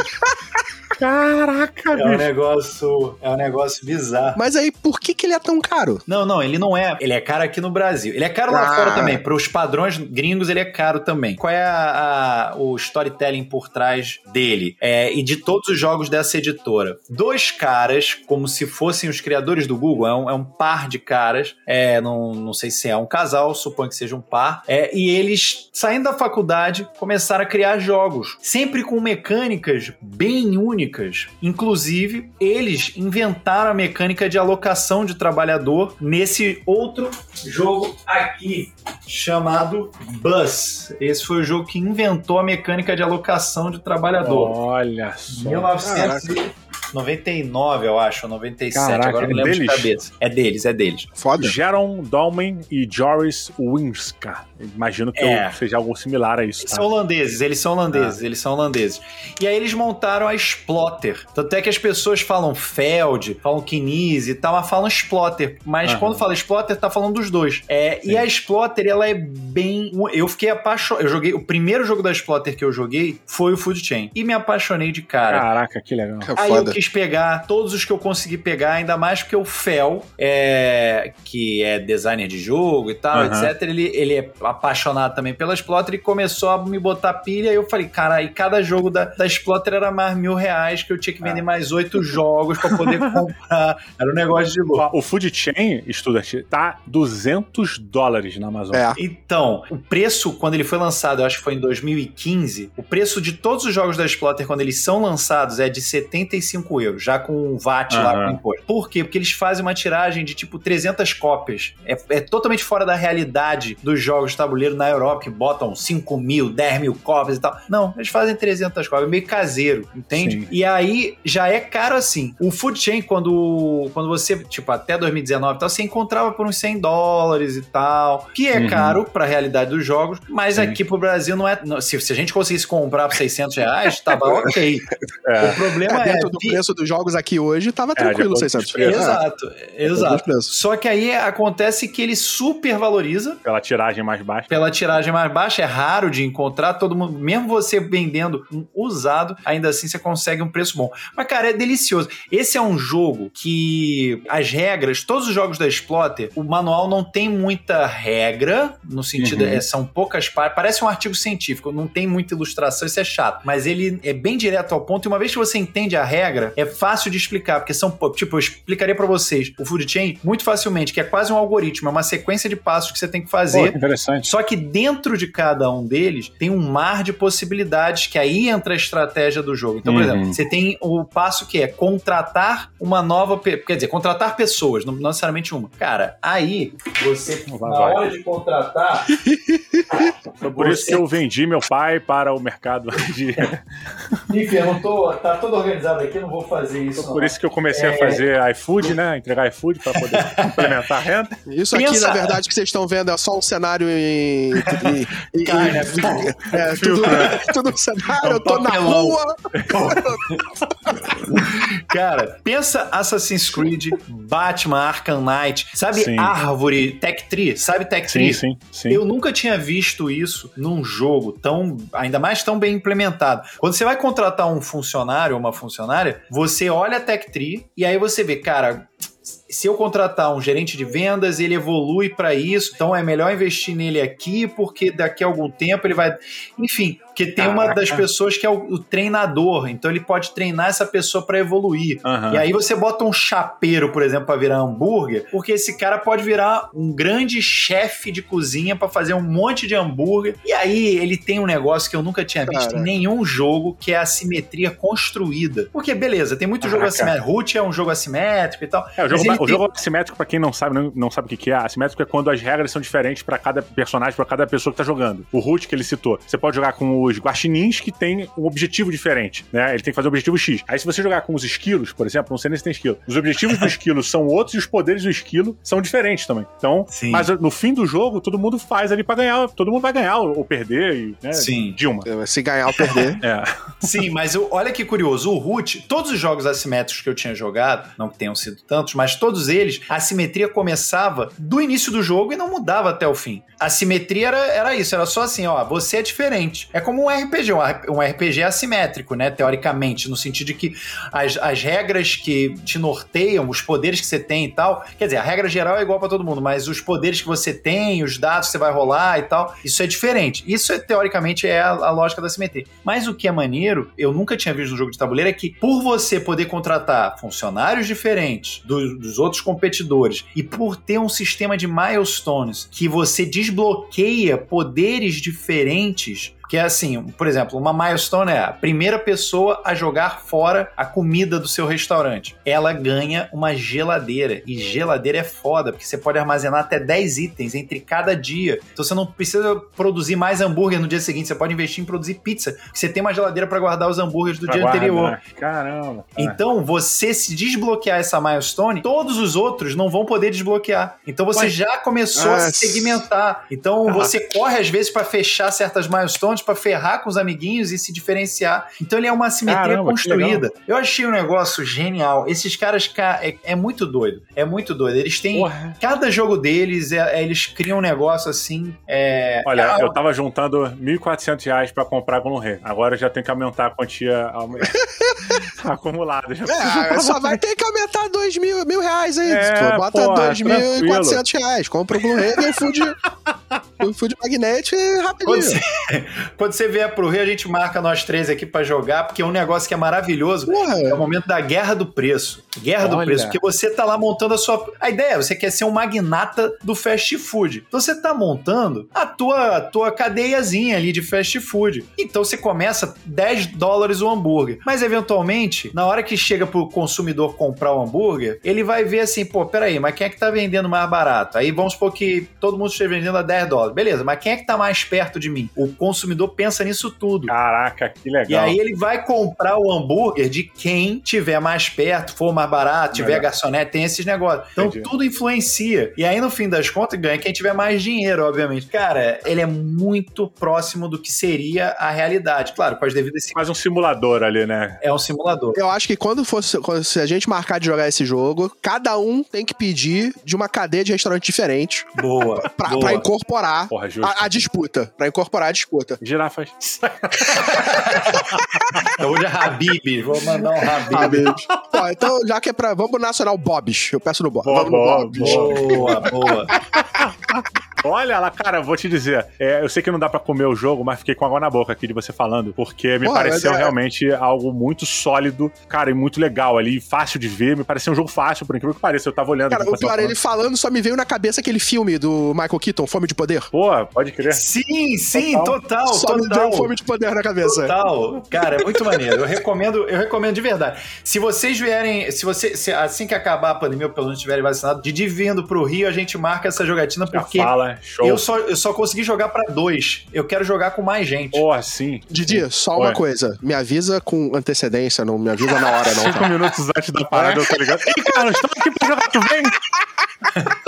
Caraca, é um negócio, é um negócio bizarro. Mas aí, por que, que ele é tão caro? Não, não, ele não é. Ele é caro aqui no Brasil. Ele é caro ah. lá fora também. Para os padrões gringos, ele é caro também. Qual é a, a, o storytelling por trás dele? É, e de todos os jogos dessa editora. Dois caras, como se fossem os criadores do Google, é um, é um par de caras. É, não, não sei se é um casal, suponho que seja um par. É, e eles, saindo da faculdade, começaram a criar jogos. Sempre com mecânicas bem únicas únicas. Inclusive, eles inventaram a mecânica de alocação de trabalhador nesse outro jogo aqui, chamado Bus. Esse foi o jogo que inventou a mecânica de alocação de trabalhador. Olha só. 1900 99, eu acho, 97, Caraca, agora não é lembro deles? de cabeça. É deles, é deles. Foda. Jaron Dolmen e Joris Winska. Imagino que é. seja algo similar a isso. Eles tá? são holandeses, eles são holandeses, ah. eles são holandeses. E aí eles montaram a Splotter. Tanto é que as pessoas falam Feld, falam Kinese e tal, mas falam Splotter. Mas quando fala Splotter, tá falando dos dois. É, e a Splotter, ela é bem. Eu fiquei apaixonado. Eu joguei. O primeiro jogo da Splotter que eu joguei foi o Food Chain. E me apaixonei de cara. Caraca, que legal. Aí eu quis pegar todos os que eu consegui pegar, ainda mais porque o Fel, é, que é designer de jogo e tal, uhum. etc., ele, ele é apaixonado também pela Splotter e começou a me botar pilha. E eu falei, cara, e cada jogo da, da Splotter era mais mil reais, que eu tinha que vender ah. mais oito jogos para poder [LAUGHS] comprar. Era um negócio de louco. O Food Chain, Studart, tá 200 dólares na Amazon. É. Então, o preço, quando ele foi lançado, eu acho que foi em 2015, o preço de todos os jogos da Splotter, quando eles são lançados, é de 75 euros, já com o VAT uhum. lá com imposto. Por quê? Porque eles fazem uma tiragem de tipo 300 cópias. É, é totalmente fora da realidade dos jogos de tabuleiro na Europa, que botam 5 mil, 10 mil cópias e tal. Não, eles fazem 300 cópias, meio caseiro, entende? Sim. E aí já é caro assim. O Food Chain, quando, quando você, tipo, até 2019 e tal, você encontrava por uns 100 dólares e tal, que é uhum. caro pra realidade dos jogos, mas Sim. aqui pro Brasil não é. Se, se a gente conseguisse comprar por 600 reais, tava [LAUGHS] ok. É. O problema é. Do preço dos jogos aqui hoje, tava é, tranquilo, é, 600 reais. Exato, exato. Só que aí acontece que ele super valoriza. Pela tiragem mais baixa. Pela tiragem mais baixa, é raro de encontrar todo mundo. Mesmo você vendendo um usado, ainda assim você consegue um preço bom. Mas, cara, é delicioso. Esse é um jogo que as regras, todos os jogos da Exploiter, o manual não tem muita regra, no sentido, uhum. é, são poucas partes. Parece um artigo científico, não tem muita ilustração, isso é chato. Mas ele é bem direto ao ponto, e uma vez que você entende a regra, é fácil de explicar, porque são, tipo, eu explicaria para vocês o Food Chain muito facilmente, que é quase um algoritmo, é uma sequência de passos que você tem que fazer. Pô, interessante. Só que dentro de cada um deles tem um mar de possibilidades que aí entra a estratégia do jogo. Então, por uhum. exemplo, você tem o passo que é contratar uma nova, quer dizer, contratar pessoas, não necessariamente uma. Cara, aí você vai, na hora de contratar, foi por você... isso que eu vendi meu pai para o mercado de [LAUGHS] Enfim, eu não tô, tá tudo organizado aqui, não vou fazer isso. Por isso que eu comecei é... a fazer iFood, né? Entregar iFood para poder [LAUGHS] complementar a renda. Isso aqui, Pensa... na verdade, que vocês estão vendo é só um cenário em. em, em Cara, é, tudo, [LAUGHS] tudo um cenário, eu tô na rua. [LAUGHS] Cara, pensa Assassin's Creed, Batman, Arkham Knight, sabe sim. árvore, Tech Tree? Sabe Tech Tree? Sim, sim, sim. Eu nunca tinha visto isso num jogo tão, ainda mais tão bem implementado. Quando você vai contratar um funcionário ou uma funcionária, você olha a Tech Tree e aí você vê, cara, se eu contratar um gerente de vendas, ele evolui para isso, então é melhor investir nele aqui, porque daqui a algum tempo ele vai. Enfim, porque tem Caraca. uma das pessoas que é o, o, treinador, então ele pode treinar essa pessoa para evoluir. Uhum. E aí você bota um chapeiro, por exemplo, para virar hambúrguer, porque esse cara pode virar um grande chefe de cozinha para fazer um monte de hambúrguer. E aí ele tem um negócio que eu nunca tinha visto Caraca. em nenhum jogo, que é a simetria construída. Porque beleza, tem muito Caraca. jogo assimétrico. Root é um jogo assimétrico e tal. É, o jogo, o tem... jogo assimétrico, para quem não sabe, não, não sabe o que é, assimétrico é quando as regras são diferentes para cada personagem, para cada pessoa que tá jogando. O Root que ele citou, você pode jogar com o os guaxinins que têm um objetivo diferente, né? Ele tem que fazer o objetivo X. Aí se você jogar com os esquilos, por exemplo, não sei nem se tem esquilo, os objetivos do [LAUGHS] esquilo são outros e os poderes do esquilo são diferentes também. Então, Sim. mas no fim do jogo, todo mundo faz ali para ganhar, todo mundo vai ganhar ou perder, e, né? Sim. Dilma. É, se ganhar ou perder. [LAUGHS] é. Sim, mas eu, olha que curioso, o Root, todos os jogos assimétricos que eu tinha jogado, não que tenham sido tantos, mas todos eles, a simetria começava do início do jogo e não mudava até o fim. A simetria era, era isso, era só assim, ó, você é diferente. É como um RPG RPG, um RPG assimétrico, né? Teoricamente, no sentido de que as, as regras que te norteiam, os poderes que você tem e tal. Quer dizer, a regra geral é igual para todo mundo, mas os poderes que você tem, os dados que você vai rolar e tal, isso é diferente. Isso, é, teoricamente, é a, a lógica da simetria. Mas o que é maneiro, eu nunca tinha visto no jogo de tabuleiro, é que por você poder contratar funcionários diferentes do, dos outros competidores e por ter um sistema de milestones que você desbloqueia poderes diferentes que é assim, por exemplo, uma milestone é a primeira pessoa a jogar fora a comida do seu restaurante. Ela ganha uma geladeira. E geladeira é foda, porque você pode armazenar até 10 itens entre cada dia. Então você não precisa produzir mais hambúrguer no dia seguinte, você pode investir em produzir pizza, porque você tem uma geladeira para guardar os hambúrgueres do pra dia guarda, anterior. Né? Caramba. Então, você se desbloquear essa milestone, todos os outros não vão poder desbloquear. Então você Mas... já começou Nossa. a se segmentar. Então ah. [LAUGHS] você corre às vezes para fechar certas milestones para ferrar com os amiguinhos e se diferenciar. Então ele é uma simetria Caramba, construída. Eu achei um negócio genial. Esses caras é, é, muito doido. É muito doido. Eles têm. Porra. Cada jogo deles, é, é, eles criam um negócio assim. É, Olha, eu tava juntando 1.400 reais pra comprar Golden Rei. Agora eu já tenho que aumentar a quantia [LAUGHS] acumulada. É, só vai ter que aumentar 2 mil, mil reais aí. É, Bota 2.400 reais. Compra o Blu-ray [LAUGHS] e o Food, o Food Magnet rapidinho. Você, quando você vier pro Rio, a gente marca nós três aqui para jogar, porque é um negócio que é maravilhoso. É o momento da guerra do preço. Guerra Olha. do preço, porque você tá lá montando a sua. A ideia é, você quer ser um magnata do fast food. Então você tá montando a tua, a tua cadeiazinha ali de fast food. Então você começa 10 dólares o hambúrguer. Mas eventualmente, na hora que chega pro consumidor comprar o hambúrguer, ele vai ver assim, pô, peraí, mas quem é que tá vendendo mais barato? Aí vamos supor que todo mundo esteja vendendo a 10 dólares. Beleza, mas quem é que tá mais perto de mim? O consumidor pensa nisso tudo. Caraca, que legal. E aí ele vai comprar o hambúrguer de quem tiver mais perto, for mais barato, tiver Melhor. garçonete, tem esses negócios. Então Entendi. tudo influencia. E aí no fim das contas ganha quem tiver mais dinheiro, obviamente. Cara, ele é muito próximo do que seria a realidade. Claro, com as devidas... Faz um simulador ali, né? É um simulador. Eu acho que quando fosse, quando, se a gente marcar de jogar esse jogo, cada um tem que pedir de uma cadeia de restaurante diferente. Boa. pra, boa. pra incorporar Porra, a, a, disputa. Pra incorporar a disputa. Girafas. [LAUGHS] então hoje é Habib. Vou mandar um Habib. Habib. Ó, então, já que é pra. Vamos pro Nacional Bob's. Eu peço no Bob. Boa, Vamos no Bob's. Boa, boa. [LAUGHS] Olha lá, cara, vou te dizer. É, eu sei que não dá para comer o jogo, mas fiquei com água na boca aqui de você falando, porque me Pô, pareceu é... realmente algo muito sólido, cara, e muito legal ali, fácil de ver. Me pareceu um jogo fácil, por incrível que pareça. Eu tava olhando. Cara, o pior, ele falando só me veio na cabeça aquele filme do Michael Keaton, Fome de Poder. Pô, pode crer. Sim, sim, total. total só total. me deu Fome de Poder na cabeça. Total. Cara, é muito maneiro. Eu recomendo, eu recomendo de verdade. Se vocês vierem, se você, se, assim que acabar a pandemia, ou pelo menos estiverem vacinados, de vindo pro Rio, a gente marca essa jogatina, porque fala, eu só eu só consegui jogar para dois. Eu quero jogar com mais gente. Porra, sim. Didi, sim. só uma coisa. Me avisa com antecedência, não me avisa na hora, não. [LAUGHS] Cinco tá? minutos antes da parada, eu tô ligado. Ih, cara, estamos aqui pra jogar, tu vem? [LAUGHS]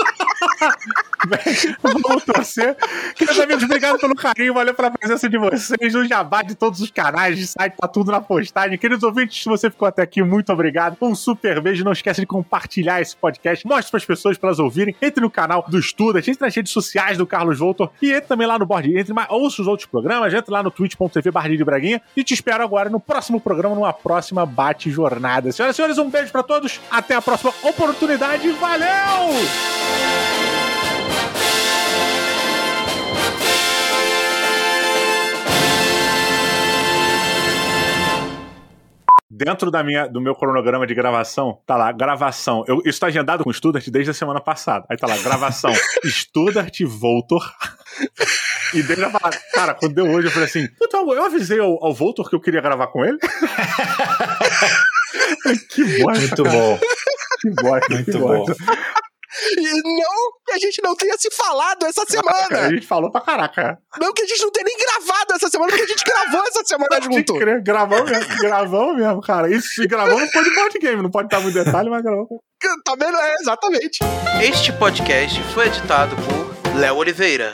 Vamos torcer. Queridos amigos, obrigado pelo carinho, valeu pela presença de vocês, no jabá de todos os canais, de site, tá tudo na postagem. Queridos ouvintes, se você ficou até aqui, muito obrigado. Um super beijo, não esquece de compartilhar esse podcast, mostre para as pessoas para elas ouvirem, entre no canal do Estuda, entre nas redes sociais do Carlos Voltor e entre também lá no Board, entre mais, ouça os outros programas, entre lá no twitch.tv de Braguinha e te espero agora no próximo programa, numa próxima Bate Jornada. Senhoras e senhores, um beijo para todos, até a próxima oportunidade, valeu! Dentro da minha, do meu cronograma de gravação, tá lá, gravação. Eu, isso tá agendado com o Studart desde a semana passada. Aí tá lá, gravação. [LAUGHS] Studart Voltor. E desde a cara, quando deu hoje, eu falei assim: Puta, eu avisei ao, ao Voltor que eu queria gravar com ele. [LAUGHS] que bosta. Muito bom. Que bosta, Muito que bom. bosta. E não que a gente não tenha se falado essa A semana. gente falou pra caraca. Não que a gente não tenha nem gravado essa semana, porque a gente gravou essa semana junto. Pode crer, Gravamos mesmo, gravamos mesmo, cara. Isso se gravou não pode board game, não pode estar muito detalhe, mas gravou. Tá vendo? É, exatamente. Este podcast foi editado por Léo Oliveira.